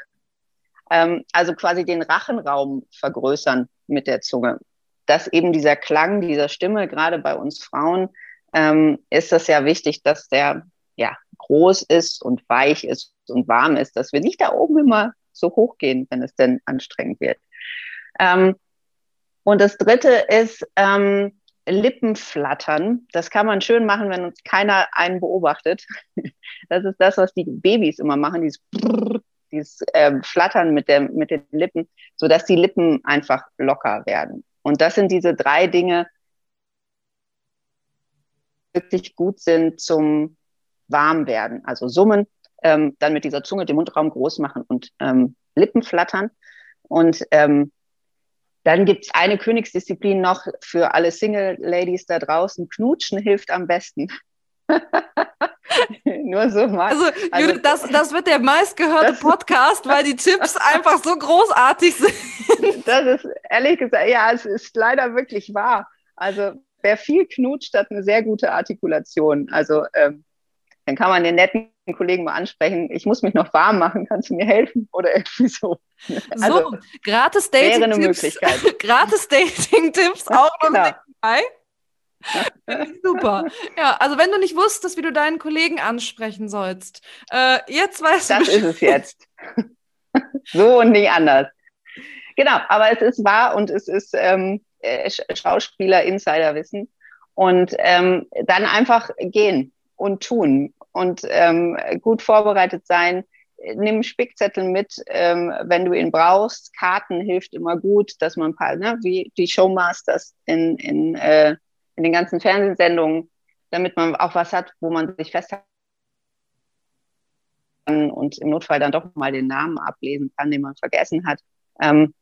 Ähm, also quasi den Rachenraum vergrößern mit der Zunge. Dass eben dieser Klang dieser Stimme, gerade bei uns Frauen, ähm, ist das ja wichtig, dass der ja groß ist und weich ist und warm ist, dass wir nicht da oben immer so hoch gehen, wenn es denn anstrengend wird. Ähm, und das dritte ist ähm, Lippenflattern. Das kann man schön machen, wenn uns keiner einen beobachtet. Das ist das, was die Babys immer machen, dieses, Brrr, dieses äh, Flattern mit, der, mit den Lippen, sodass die Lippen einfach locker werden. Und das sind diese drei Dinge, die wirklich gut sind zum Warmwerden. Also summen, ähm, dann mit dieser Zunge den Mundraum groß machen und ähm, Lippen flattern. Und ähm, dann gibt es eine Königsdisziplin noch für alle Single-Ladies da draußen. Knutschen hilft am besten. Nur so mal. Also, also das, das wird der meistgehörte Podcast, weil die Tipps einfach so großartig sind. Das ist ehrlich gesagt, ja, es ist leider wirklich wahr. Also wer viel knutscht, hat eine sehr gute Artikulation. Also ähm, dann kann man den netten Kollegen mal ansprechen, ich muss mich noch warm machen, kannst du mir helfen? Oder irgendwie so. Also, so, gratis Dating-Tipps. gratis Dating-Tipps auch noch genau. dabei. Super. Ja, also wenn du nicht wusstest, wie du deinen Kollegen ansprechen sollst, äh, jetzt weißt das du. Das ist es jetzt. so und nicht anders. Genau, aber es ist wahr und es ist ähm, äh, Schauspieler-Insider-Wissen. Und ähm, dann einfach gehen und tun und ähm, gut vorbereitet sein. Nimm Spickzettel mit, ähm, wenn du ihn brauchst. Karten hilft immer gut, dass man ein paar, ne, wie die Showmasters in, in, äh, in den ganzen Fernsehsendungen, damit man auch was hat, wo man sich festhalten kann und im Notfall dann doch mal den Namen ablesen kann, den man vergessen hat. Ähm,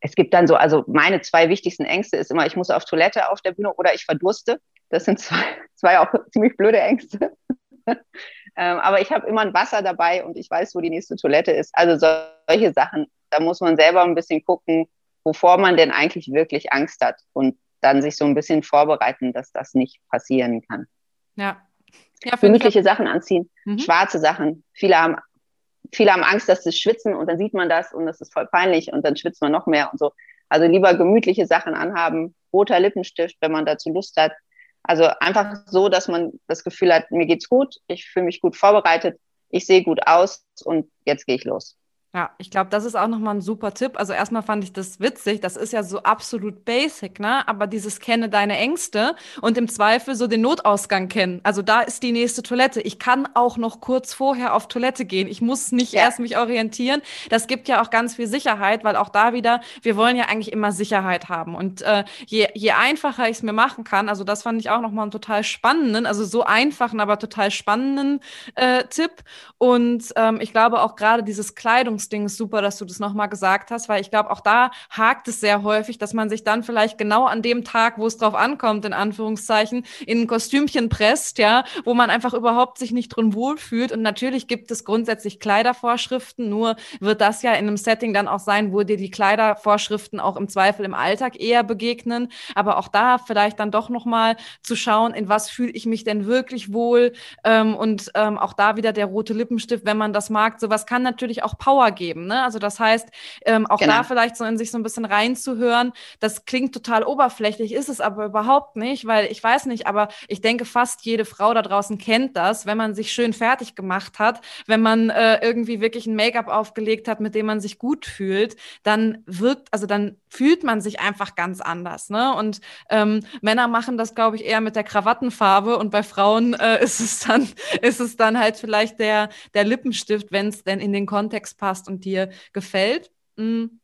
es gibt dann so, also meine zwei wichtigsten Ängste ist immer, ich muss auf Toilette auf der Bühne oder ich verdurste. Das sind zwei, zwei auch ziemlich blöde Ängste. ähm, aber ich habe immer ein Wasser dabei und ich weiß, wo die nächste Toilette ist. Also solche Sachen, da muss man selber ein bisschen gucken, wovor man denn eigentlich wirklich Angst hat und dann sich so ein bisschen vorbereiten, dass das nicht passieren kann. Ja. ja Gemütliche Sachen anziehen, mhm. schwarze Sachen. Viele haben, viele haben Angst, dass sie schwitzen und dann sieht man das und das ist voll peinlich und dann schwitzt man noch mehr und so. Also lieber gemütliche Sachen anhaben, roter Lippenstift, wenn man dazu Lust hat, also einfach so, dass man das Gefühl hat, mir geht's gut, ich fühle mich gut vorbereitet, ich sehe gut aus und jetzt gehe ich los. Ja, ich glaube, das ist auch nochmal ein super Tipp. Also erstmal fand ich das witzig. Das ist ja so absolut basic, ne? Aber dieses kenne deine Ängste und im Zweifel so den Notausgang kennen. Also da ist die nächste Toilette. Ich kann auch noch kurz vorher auf Toilette gehen. Ich muss nicht ja. erst mich orientieren. Das gibt ja auch ganz viel Sicherheit, weil auch da wieder, wir wollen ja eigentlich immer Sicherheit haben. Und äh, je, je einfacher ich es mir machen kann, also das fand ich auch nochmal einen total spannenden, also so einfachen, aber total spannenden äh, Tipp. Und ähm, ich glaube auch gerade dieses Kleidungs Ernährungsding ist super, dass du das nochmal gesagt hast, weil ich glaube, auch da hakt es sehr häufig, dass man sich dann vielleicht genau an dem Tag, wo es drauf ankommt, in Anführungszeichen, in ein Kostümchen presst, ja, wo man einfach überhaupt sich nicht drin wohlfühlt. Und natürlich gibt es grundsätzlich Kleidervorschriften, nur wird das ja in einem Setting dann auch sein, wo dir die Kleidervorschriften auch im Zweifel im Alltag eher begegnen. Aber auch da vielleicht dann doch nochmal zu schauen, in was fühle ich mich denn wirklich wohl ähm, und ähm, auch da wieder der rote Lippenstift, wenn man das mag. Sowas kann natürlich auch Power geben. Ne? Also das heißt, ähm, auch genau. da vielleicht so in sich so ein bisschen reinzuhören. Das klingt total oberflächlich, ist es aber überhaupt nicht, weil ich weiß nicht, aber ich denke, fast jede Frau da draußen kennt das, wenn man sich schön fertig gemacht hat, wenn man äh, irgendwie wirklich ein Make-up aufgelegt hat, mit dem man sich gut fühlt, dann wirkt, also dann fühlt man sich einfach ganz anders. Ne? Und ähm, Männer machen das, glaube ich, eher mit der Krawattenfarbe und bei Frauen äh, ist es dann, ist es dann halt vielleicht der, der Lippenstift, wenn es denn in den Kontext passt und dir gefällt. Mhm.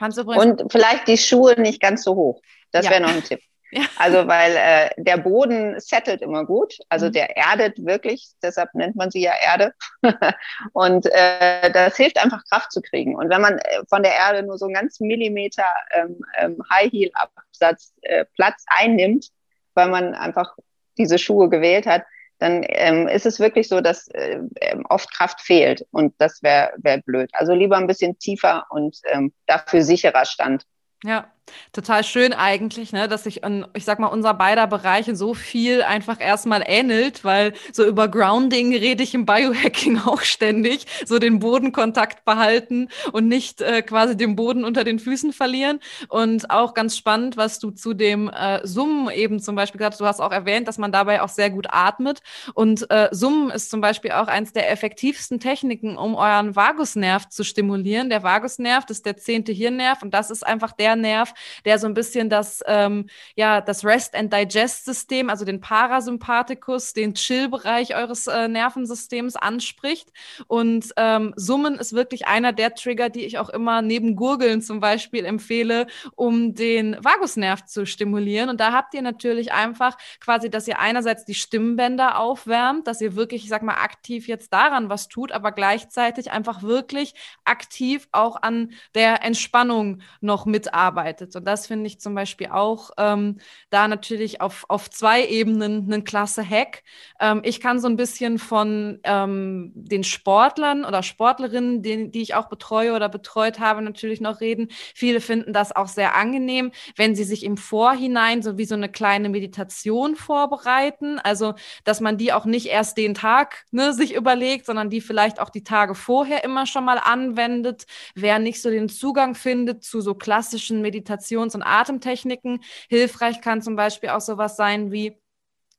Und vielleicht die Schuhe nicht ganz so hoch. Das ja. wäre noch ein Tipp. Ja. Also weil äh, der Boden settelt immer gut, also mhm. der erdet wirklich, deshalb nennt man sie ja Erde. und äh, das hilft einfach Kraft zu kriegen. Und wenn man äh, von der Erde nur so einen ganz Millimeter ähm, ähm, High Heel Absatz äh, Platz einnimmt, weil man einfach diese Schuhe gewählt hat, dann ähm, ist es wirklich so, dass äh, ähm, oft Kraft fehlt und das wäre wär blöd. Also lieber ein bisschen tiefer und ähm, dafür sicherer Stand. Ja, Total schön eigentlich, ne, dass sich, in, ich sag mal, unser beider Bereiche so viel einfach erstmal ähnelt, weil so über Grounding rede ich im Biohacking auch ständig, so den Bodenkontakt behalten und nicht äh, quasi den Boden unter den Füßen verlieren. Und auch ganz spannend, was du zu dem äh, Summen eben zum Beispiel gesagt hast, du hast auch erwähnt, dass man dabei auch sehr gut atmet. Und äh, Summen ist zum Beispiel auch eins der effektivsten Techniken, um euren Vagusnerv zu stimulieren. Der Vagusnerv, das ist der zehnte Hirnnerv und das ist einfach der Nerv, der so ein bisschen das, ähm, ja, das Rest and Digest System, also den Parasympathikus, den Chill-Bereich eures äh, Nervensystems anspricht. Und ähm, Summen ist wirklich einer der Trigger, die ich auch immer neben Gurgeln zum Beispiel empfehle, um den Vagusnerv zu stimulieren. Und da habt ihr natürlich einfach quasi, dass ihr einerseits die Stimmbänder aufwärmt, dass ihr wirklich, ich sag mal, aktiv jetzt daran was tut, aber gleichzeitig einfach wirklich aktiv auch an der Entspannung noch mitarbeitet arbeitet. Und das finde ich zum Beispiel auch ähm, da natürlich auf, auf zwei Ebenen einen klasse Hack. Ähm, ich kann so ein bisschen von ähm, den Sportlern oder Sportlerinnen, die, die ich auch betreue oder betreut habe, natürlich noch reden. Viele finden das auch sehr angenehm, wenn sie sich im Vorhinein so wie so eine kleine Meditation vorbereiten. Also, dass man die auch nicht erst den Tag ne, sich überlegt, sondern die vielleicht auch die Tage vorher immer schon mal anwendet. Wer nicht so den Zugang findet zu so klassischen Meditationen, Meditations- und Atemtechniken. Hilfreich kann zum Beispiel auch sowas sein wie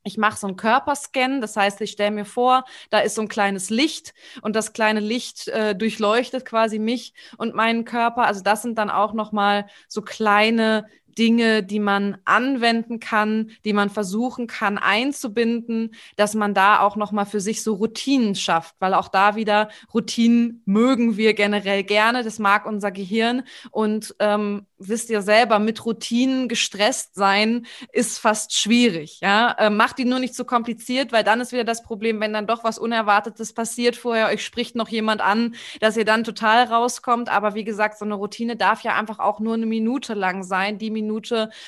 ich mache so einen Körperscan, das heißt, ich stelle mir vor, da ist so ein kleines Licht und das kleine Licht äh, durchleuchtet quasi mich und meinen Körper. Also das sind dann auch noch mal so kleine Dinge, die man anwenden kann, die man versuchen kann einzubinden, dass man da auch noch mal für sich so Routinen schafft, weil auch da wieder Routinen mögen wir generell gerne, das mag unser Gehirn und ähm, wisst ihr selber, mit Routinen gestresst sein ist fast schwierig. Ja? Äh, macht die nur nicht zu so kompliziert, weil dann ist wieder das Problem, wenn dann doch was Unerwartetes passiert vorher, euch spricht noch jemand an, dass ihr dann total rauskommt. Aber wie gesagt, so eine Routine darf ja einfach auch nur eine Minute lang sein, die Minute,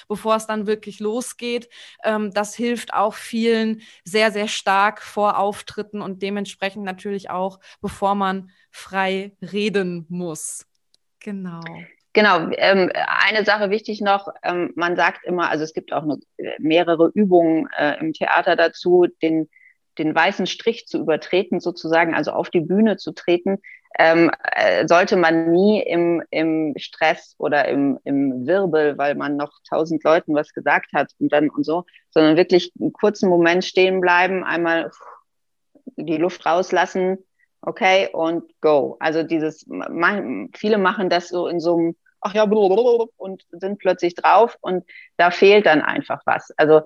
bevor es dann wirklich losgeht. Ähm, das hilft auch vielen sehr, sehr stark vor Auftritten und dementsprechend natürlich auch, bevor man frei reden muss. Genau. Genau, ähm, eine Sache wichtig noch, ähm, man sagt immer, also es gibt auch eine, mehrere Übungen äh, im Theater dazu, den, den weißen Strich zu übertreten, sozusagen, also auf die Bühne zu treten, ähm, äh, sollte man nie im, im Stress oder im, im Wirbel, weil man noch tausend Leuten was gesagt hat und dann und so, sondern wirklich einen kurzen Moment stehen bleiben, einmal die Luft rauslassen, okay, und go. Also dieses, viele machen das so in so einem ach ja, und sind plötzlich drauf und da fehlt dann einfach was. Also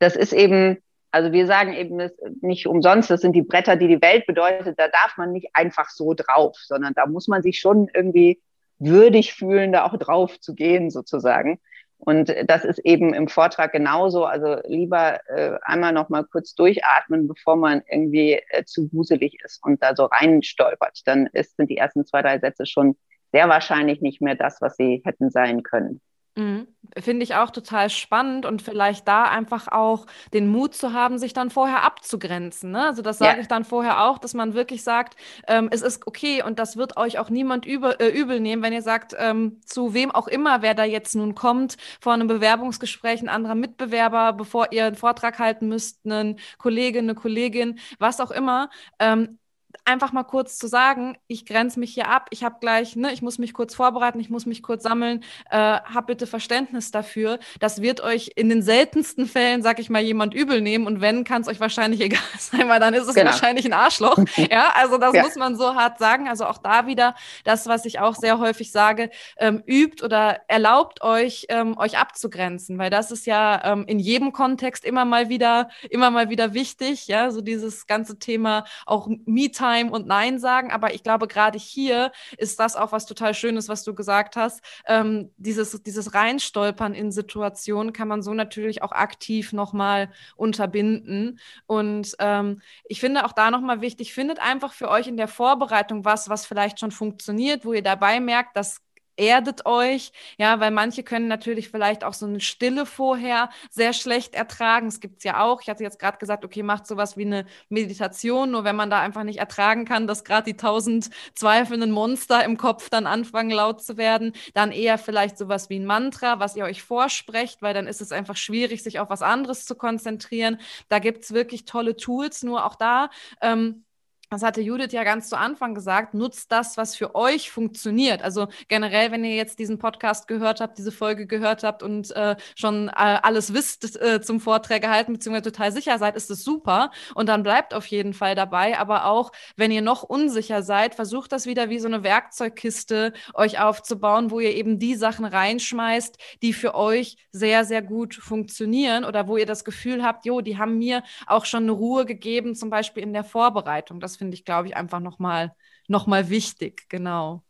das ist eben, also wir sagen eben nicht umsonst, das sind die Bretter, die die Welt bedeutet, da darf man nicht einfach so drauf, sondern da muss man sich schon irgendwie würdig fühlen, da auch drauf zu gehen sozusagen. Und das ist eben im Vortrag genauso. Also lieber äh, einmal noch mal kurz durchatmen, bevor man irgendwie äh, zu wuselig ist und da so reinstolpert. Dann ist, sind die ersten zwei, drei Sätze schon sehr wahrscheinlich nicht mehr das, was sie hätten sein können. Mhm. Finde ich auch total spannend und vielleicht da einfach auch den Mut zu haben, sich dann vorher abzugrenzen. Ne? Also das sage ja. ich dann vorher auch, dass man wirklich sagt, ähm, es ist okay und das wird euch auch niemand übel, äh, übel nehmen, wenn ihr sagt, ähm, zu wem auch immer, wer da jetzt nun kommt, vor einem Bewerbungsgespräch, ein anderer Mitbewerber, bevor ihr einen Vortrag halten müsst, einen Kollege, eine Kollegin, was auch immer. Ähm, einfach mal kurz zu sagen, ich grenze mich hier ab, ich habe gleich, ne, ich muss mich kurz vorbereiten, ich muss mich kurz sammeln, äh, hab bitte Verständnis dafür. Das wird euch in den seltensten Fällen, sag ich mal, jemand übel nehmen und wenn, kann es euch wahrscheinlich egal sein, weil dann ist es genau. wahrscheinlich ein Arschloch. ja, also das ja. muss man so hart sagen. Also auch da wieder das, was ich auch sehr häufig sage, ähm, übt oder erlaubt euch, ähm, euch abzugrenzen, weil das ist ja ähm, in jedem Kontext immer mal wieder, immer mal wieder wichtig, ja, so dieses ganze Thema auch Me-Time Me-Time und Nein sagen. Aber ich glaube, gerade hier ist das auch was total Schönes, was du gesagt hast. Ähm, dieses, dieses Reinstolpern in Situationen kann man so natürlich auch aktiv nochmal unterbinden. Und ähm, ich finde auch da nochmal wichtig, findet einfach für euch in der Vorbereitung was, was vielleicht schon funktioniert, wo ihr dabei merkt, dass erdet euch, ja, weil manche können natürlich vielleicht auch so eine Stille vorher sehr schlecht ertragen. Es gibt es ja auch. Ich hatte jetzt gerade gesagt, okay, macht sowas wie eine Meditation, nur wenn man da einfach nicht ertragen kann, dass gerade die tausend zweifelnden Monster im Kopf dann anfangen laut zu werden, dann eher vielleicht sowas wie ein Mantra, was ihr euch vorsprecht, weil dann ist es einfach schwierig, sich auf was anderes zu konzentrieren. Da gibt es wirklich tolle Tools, nur auch da ähm, das hatte Judith ja ganz zu Anfang gesagt, nutzt das, was für euch funktioniert. Also generell, wenn ihr jetzt diesen Podcast gehört habt, diese Folge gehört habt und äh, schon äh, alles wisst äh, zum Vortrag gehalten, beziehungsweise total sicher seid, ist es super. Und dann bleibt auf jeden Fall dabei. Aber auch, wenn ihr noch unsicher seid, versucht das wieder wie so eine Werkzeugkiste euch aufzubauen, wo ihr eben die Sachen reinschmeißt, die für euch sehr, sehr gut funktionieren oder wo ihr das Gefühl habt, jo, die haben mir auch schon eine Ruhe gegeben, zum Beispiel in der Vorbereitung. Das finde ich, glaube ich, einfach nochmal noch mal wichtig. Genau.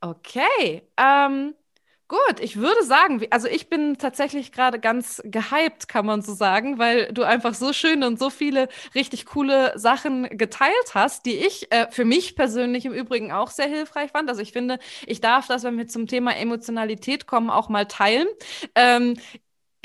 Okay. Ähm, gut, ich würde sagen, also ich bin tatsächlich gerade ganz gehypt, kann man so sagen, weil du einfach so schön und so viele richtig coole Sachen geteilt hast, die ich äh, für mich persönlich im Übrigen auch sehr hilfreich fand. Also ich finde, ich darf das, wenn wir zum Thema Emotionalität kommen, auch mal teilen. Ähm,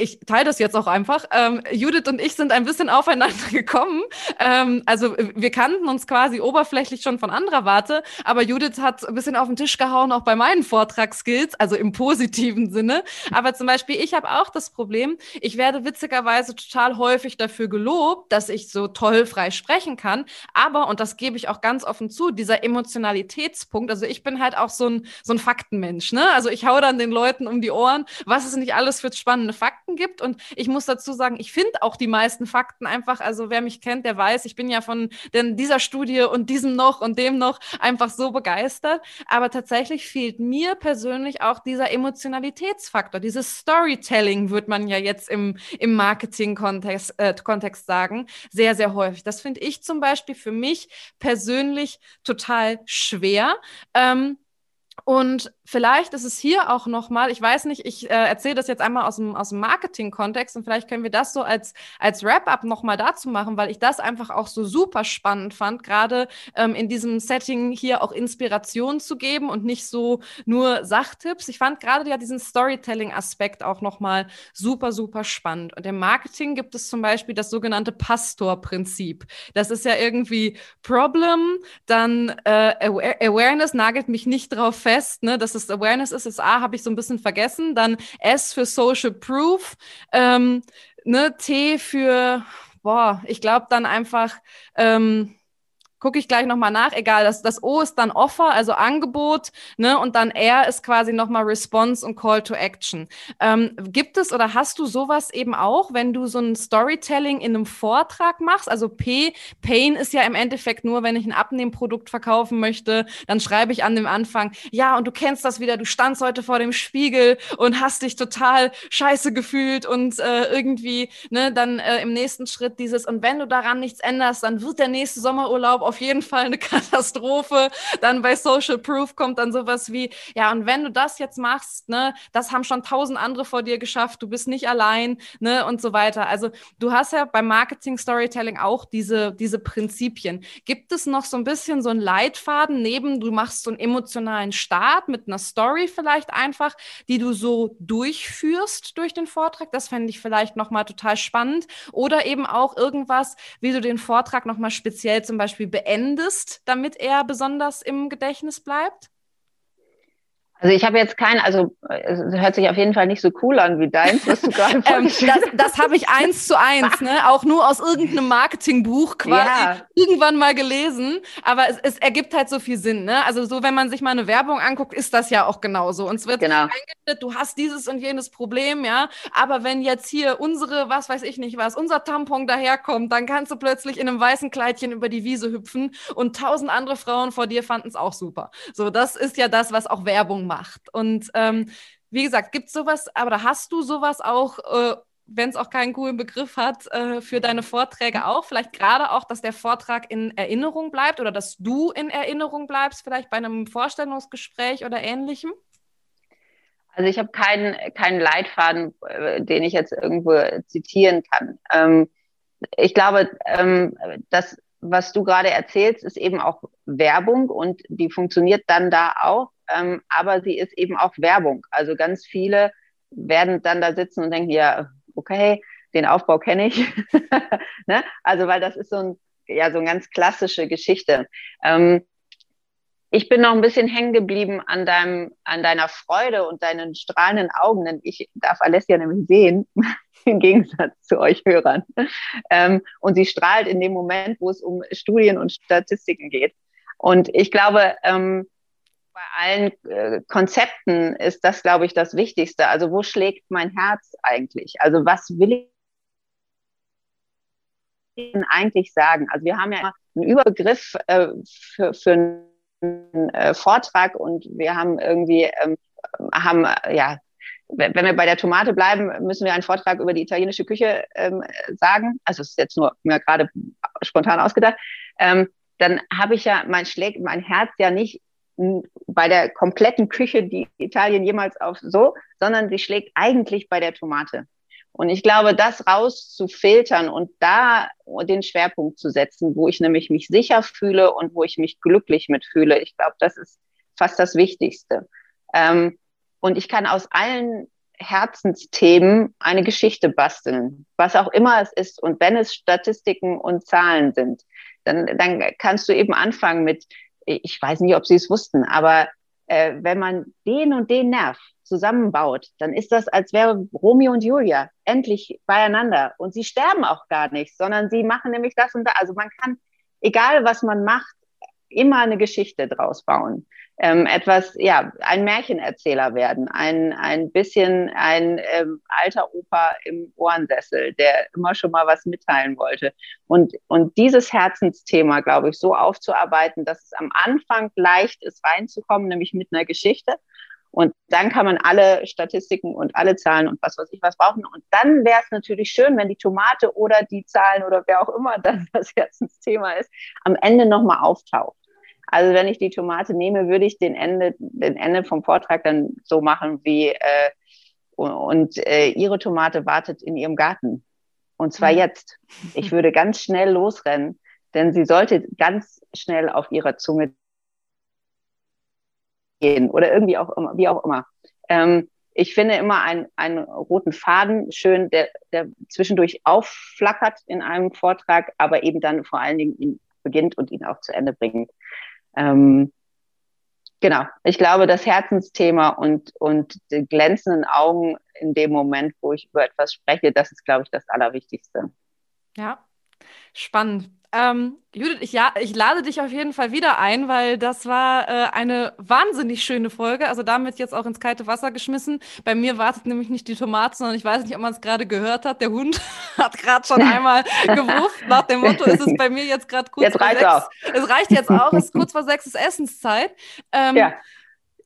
ich teile das jetzt auch einfach. Ähm, Judith und ich sind ein bisschen aufeinander gekommen. Ähm, also wir kannten uns quasi oberflächlich schon von anderer Warte, aber Judith hat ein bisschen auf den Tisch gehauen, auch bei meinen Vortragsskills, also im positiven Sinne. Aber zum Beispiel, ich habe auch das Problem, ich werde witzigerweise total häufig dafür gelobt, dass ich so toll frei sprechen kann. Aber, und das gebe ich auch ganz offen zu, dieser Emotionalitätspunkt, also ich bin halt auch so ein, so ein Faktenmensch. Ne? Also ich hau dann den Leuten um die Ohren, was es nicht alles für spannende Fakten Fakten gibt. Und ich muss dazu sagen, ich finde auch die meisten Fakten einfach, also wer mich kennt, der weiß, ich bin ja von denn dieser Studie und diesem noch und dem noch einfach so begeistert. Aber tatsächlich fehlt mir persönlich auch dieser Emotionalitätsfaktor, dieses Storytelling, wird man ja jetzt im, im Marketing-Kontext äh, Kontext sagen, sehr, sehr häufig. Das finde ich zum Beispiel für mich persönlich total schwer. Ähm, und vielleicht ist es hier auch nochmal, ich weiß nicht, ich äh, erzähle das jetzt einmal aus dem, aus dem Marketing-Kontext und vielleicht können wir das so als, als Wrap-up nochmal dazu machen, weil ich das einfach auch so super spannend fand, gerade ähm, in diesem Setting hier auch Inspiration zu geben und nicht so nur Sachtipps. Ich fand gerade ja diesen Storytelling-Aspekt auch nochmal super, super spannend. Und im Marketing gibt es zum Beispiel das sogenannte Pastor-Prinzip. Das ist ja irgendwie Problem, dann äh, Awareness nagelt mich nicht drauf fest, ne, dass es Awareness ist. Das A habe ich so ein bisschen vergessen. Dann S für Social Proof. Ähm, ne, T für, boah, ich glaube dann einfach, ähm, gucke ich gleich nochmal nach. Egal, das, das O ist dann Offer, also Angebot, ne? Und dann R ist quasi nochmal Response und Call to Action. Ähm, gibt es oder hast du sowas eben auch, wenn du so ein Storytelling in einem Vortrag machst? Also P, Pain ist ja im Endeffekt nur, wenn ich ein Abnehmprodukt verkaufen möchte, dann schreibe ich an dem Anfang, ja, und du kennst das wieder, du standst heute vor dem Spiegel und hast dich total scheiße gefühlt und äh, irgendwie, ne, dann äh, im nächsten Schritt dieses, und wenn du daran nichts änderst, dann wird der nächste Sommerurlaub auf jeden Fall eine Katastrophe. Dann bei Social Proof kommt dann sowas wie, ja, und wenn du das jetzt machst, ne, das haben schon tausend andere vor dir geschafft, du bist nicht allein, ne, und so weiter. Also du hast ja beim Marketing Storytelling auch diese, diese Prinzipien. Gibt es noch so ein bisschen so einen Leitfaden neben, du machst so einen emotionalen Start mit einer Story vielleicht einfach, die du so durchführst durch den Vortrag? Das fände ich vielleicht nochmal total spannend. Oder eben auch irgendwas, wie du den Vortrag nochmal speziell zum Beispiel beendest, damit er besonders im Gedächtnis bleibt? Also ich habe jetzt kein, also es hört sich auf jeden Fall nicht so cool an wie deins, was du gerade ähm, Das, das habe ich eins zu eins, ne? auch nur aus irgendeinem Marketingbuch quasi ja. irgendwann mal gelesen. Aber es, es, ergibt halt so viel Sinn. Ne? Also so, wenn man sich mal eine Werbung anguckt, ist das ja auch genauso. Und es wird genau. du hast dieses und jenes Problem, ja. Aber wenn jetzt hier unsere, was weiß ich nicht was, unser Tampon daherkommt, dann kannst du plötzlich in einem weißen Kleidchen über die Wiese hüpfen und tausend andere Frauen vor dir fanden es auch super. So, das ist ja das, was auch Werbung macht. Und ähm, wie gesagt, gibt es sowas, aber hast du sowas auch, äh, wenn es auch keinen coolen Begriff hat, äh, für deine Vorträge auch? Vielleicht gerade auch, dass der Vortrag in Erinnerung bleibt oder dass du in Erinnerung bleibst, vielleicht bei einem Vorstellungsgespräch oder ähnlichem? Also ich habe keinen, keinen Leitfaden, äh, den ich jetzt irgendwo zitieren kann. Ähm, ich glaube, ähm, dass was du gerade erzählst, ist eben auch Werbung und die funktioniert dann da auch ähm, aber sie ist eben auch Werbung. Also ganz viele werden dann da sitzen und denken, ja, okay, den Aufbau kenne ich. ne? Also weil das ist so ein, ja, so eine ganz klassische Geschichte. Ähm, ich bin noch ein bisschen hängen geblieben an deinem, an deiner Freude und deinen strahlenden Augen, denn ich darf Alessia nämlich sehen, im Gegensatz zu euch Hörern. Ähm, und sie strahlt in dem Moment, wo es um Studien und Statistiken geht. Und ich glaube, ähm, bei allen äh, Konzepten ist das, glaube ich, das Wichtigste. Also wo schlägt mein Herz eigentlich? Also was will ich eigentlich sagen? Also wir haben ja einen Überbegriff äh, für, für einen äh, Vortrag und wir haben irgendwie, ähm, haben, ja, wenn wir bei der Tomate bleiben, müssen wir einen Vortrag über die italienische Küche ähm, sagen. Also es ist jetzt nur mir gerade spontan ausgedacht. Ähm, dann habe ich ja mein schlägt mein Herz ja nicht bei der kompletten Küche, die Italien jemals auf so, sondern sie schlägt eigentlich bei der Tomate. Und ich glaube, das rauszufiltern und da den Schwerpunkt zu setzen, wo ich nämlich mich sicher fühle und wo ich mich glücklich mitfühle, ich glaube, das ist fast das Wichtigste. Ähm, und ich kann aus allen Herzensthemen eine Geschichte basteln, was auch immer es ist. Und wenn es Statistiken und Zahlen sind, dann, dann kannst du eben anfangen mit, ich weiß nicht, ob Sie es wussten, aber äh, wenn man den und den Nerv zusammenbaut, dann ist das, als wäre Romeo und Julia endlich beieinander. Und sie sterben auch gar nicht, sondern sie machen nämlich das und das. Also man kann, egal was man macht, immer eine Geschichte draus bauen ähm, etwas, ja, ein Märchenerzähler werden, ein, ein bisschen ein ähm, alter Opa im Ohrensessel, der immer schon mal was mitteilen wollte. Und, und dieses Herzensthema, glaube ich, so aufzuarbeiten, dass es am Anfang leicht ist, reinzukommen, nämlich mit einer Geschichte. Und dann kann man alle Statistiken und alle Zahlen und was weiß ich was brauchen. Und dann wäre es natürlich schön, wenn die Tomate oder die Zahlen oder wer auch immer dann das Herzensthema ist, am Ende nochmal auftaucht. Also wenn ich die Tomate nehme, würde ich den Ende, den Ende vom Vortrag dann so machen wie äh, und äh, ihre Tomate wartet in ihrem Garten. Und zwar mhm. jetzt. Ich würde ganz schnell losrennen, denn sie sollte ganz schnell auf ihrer Zunge gehen oder irgendwie auch immer, wie auch immer. Ähm, ich finde immer einen, einen roten Faden schön, der, der zwischendurch aufflackert in einem Vortrag, aber eben dann vor allen Dingen ihn beginnt und ihn auch zu Ende bringt. Ähm, genau, ich glaube, das Herzensthema und, und die glänzenden Augen in dem Moment, wo ich über etwas spreche, das ist, glaube ich, das Allerwichtigste. Ja, spannend. Ähm, Judith, ich, ja, ich lade dich auf jeden Fall wieder ein, weil das war äh, eine wahnsinnig schöne Folge. Also damit jetzt auch ins kalte Wasser geschmissen. Bei mir wartet nämlich nicht die Tomate, sondern ich weiß nicht, ob man es gerade gehört hat. Der Hund hat gerade schon einmal gewusst. Nach dem Motto ist es bei mir jetzt gerade kurz jetzt vor sechs. Auch. Es reicht jetzt auch. Es ist kurz vor sechs ist Essenszeit. Ähm, ja.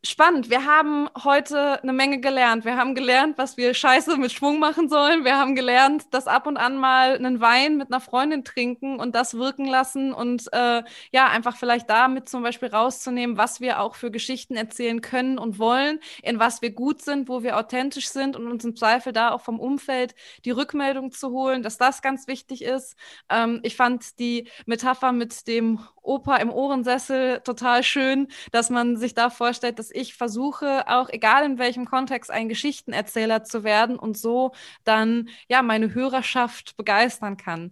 Spannend. Wir haben heute eine Menge gelernt. Wir haben gelernt, was wir scheiße mit Schwung machen sollen. Wir haben gelernt, dass ab und an mal einen Wein mit einer Freundin trinken und das wirken lassen und äh, ja, einfach vielleicht damit zum Beispiel rauszunehmen, was wir auch für Geschichten erzählen können und wollen, in was wir gut sind, wo wir authentisch sind und uns im Zweifel da auch vom Umfeld die Rückmeldung zu holen, dass das ganz wichtig ist. Ähm, ich fand die Metapher mit dem Opa im Ohrensessel total schön, dass man sich da vorstellt, dass ich versuche, auch egal in welchem Kontext, ein Geschichtenerzähler zu werden und so dann ja meine Hörerschaft begeistern kann.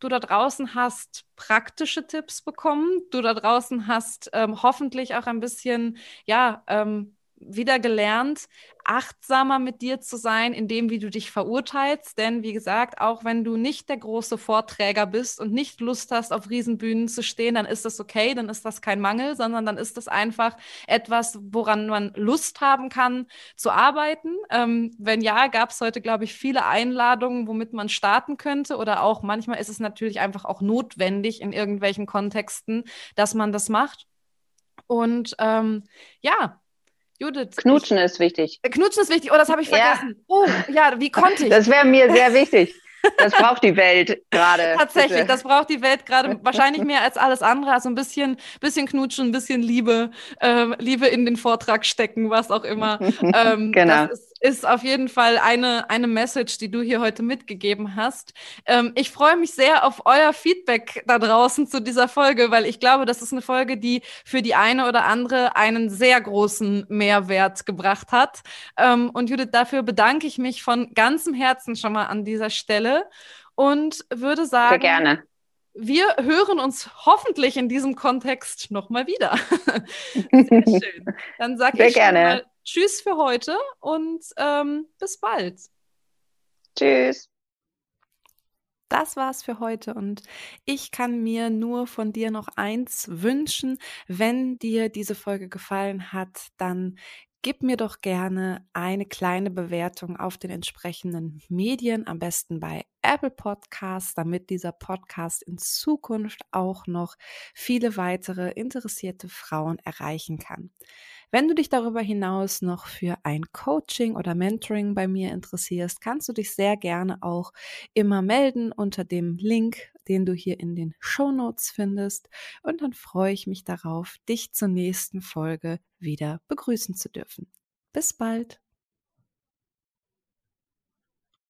Du da draußen hast praktische Tipps bekommen, du da draußen hast ähm, hoffentlich auch ein bisschen, ja, ähm, wieder gelernt, achtsamer mit dir zu sein, in dem, wie du dich verurteilst. Denn wie gesagt, auch wenn du nicht der große Vorträger bist und nicht Lust hast, auf Riesenbühnen zu stehen, dann ist das okay, dann ist das kein Mangel, sondern dann ist das einfach etwas, woran man Lust haben kann zu arbeiten. Ähm, wenn ja, gab es heute, glaube ich, viele Einladungen, womit man starten könnte. Oder auch manchmal ist es natürlich einfach auch notwendig in irgendwelchen Kontexten, dass man das macht. Und ähm, ja, Judith. Knutschen ich, ist wichtig. Äh, Knutschen ist wichtig. Oh, das habe ich vergessen. Ja. Oh, ja, wie konnte ich? Das wäre mir sehr wichtig. Das braucht die Welt gerade. Tatsächlich, bitte. das braucht die Welt gerade wahrscheinlich mehr als alles andere. Also ein bisschen, bisschen knutschen, ein bisschen Liebe, äh, Liebe in den Vortrag stecken, was auch immer. Ähm, genau. Das ist ist auf jeden Fall eine, eine Message, die du hier heute mitgegeben hast. Ähm, ich freue mich sehr auf euer Feedback da draußen zu dieser Folge, weil ich glaube, das ist eine Folge, die für die eine oder andere einen sehr großen Mehrwert gebracht hat. Ähm, und Judith, dafür bedanke ich mich von ganzem Herzen schon mal an dieser Stelle und würde sagen, sehr gerne. Wir hören uns hoffentlich in diesem Kontext nochmal wieder. Sehr schön. Dann sage ich gerne. mal Tschüss für heute und ähm, bis bald. Tschüss. Das war's für heute und ich kann mir nur von dir noch eins wünschen. Wenn dir diese Folge gefallen hat, dann gib mir doch gerne eine kleine Bewertung auf den entsprechenden Medien, am besten bei Apple Podcasts, damit dieser Podcast in Zukunft auch noch viele weitere interessierte Frauen erreichen kann. Wenn du dich darüber hinaus noch für ein Coaching oder Mentoring bei mir interessierst, kannst du dich sehr gerne auch immer melden unter dem Link, den du hier in den Show Notes findest. Und dann freue ich mich darauf, dich zur nächsten Folge wieder begrüßen zu dürfen. Bis bald!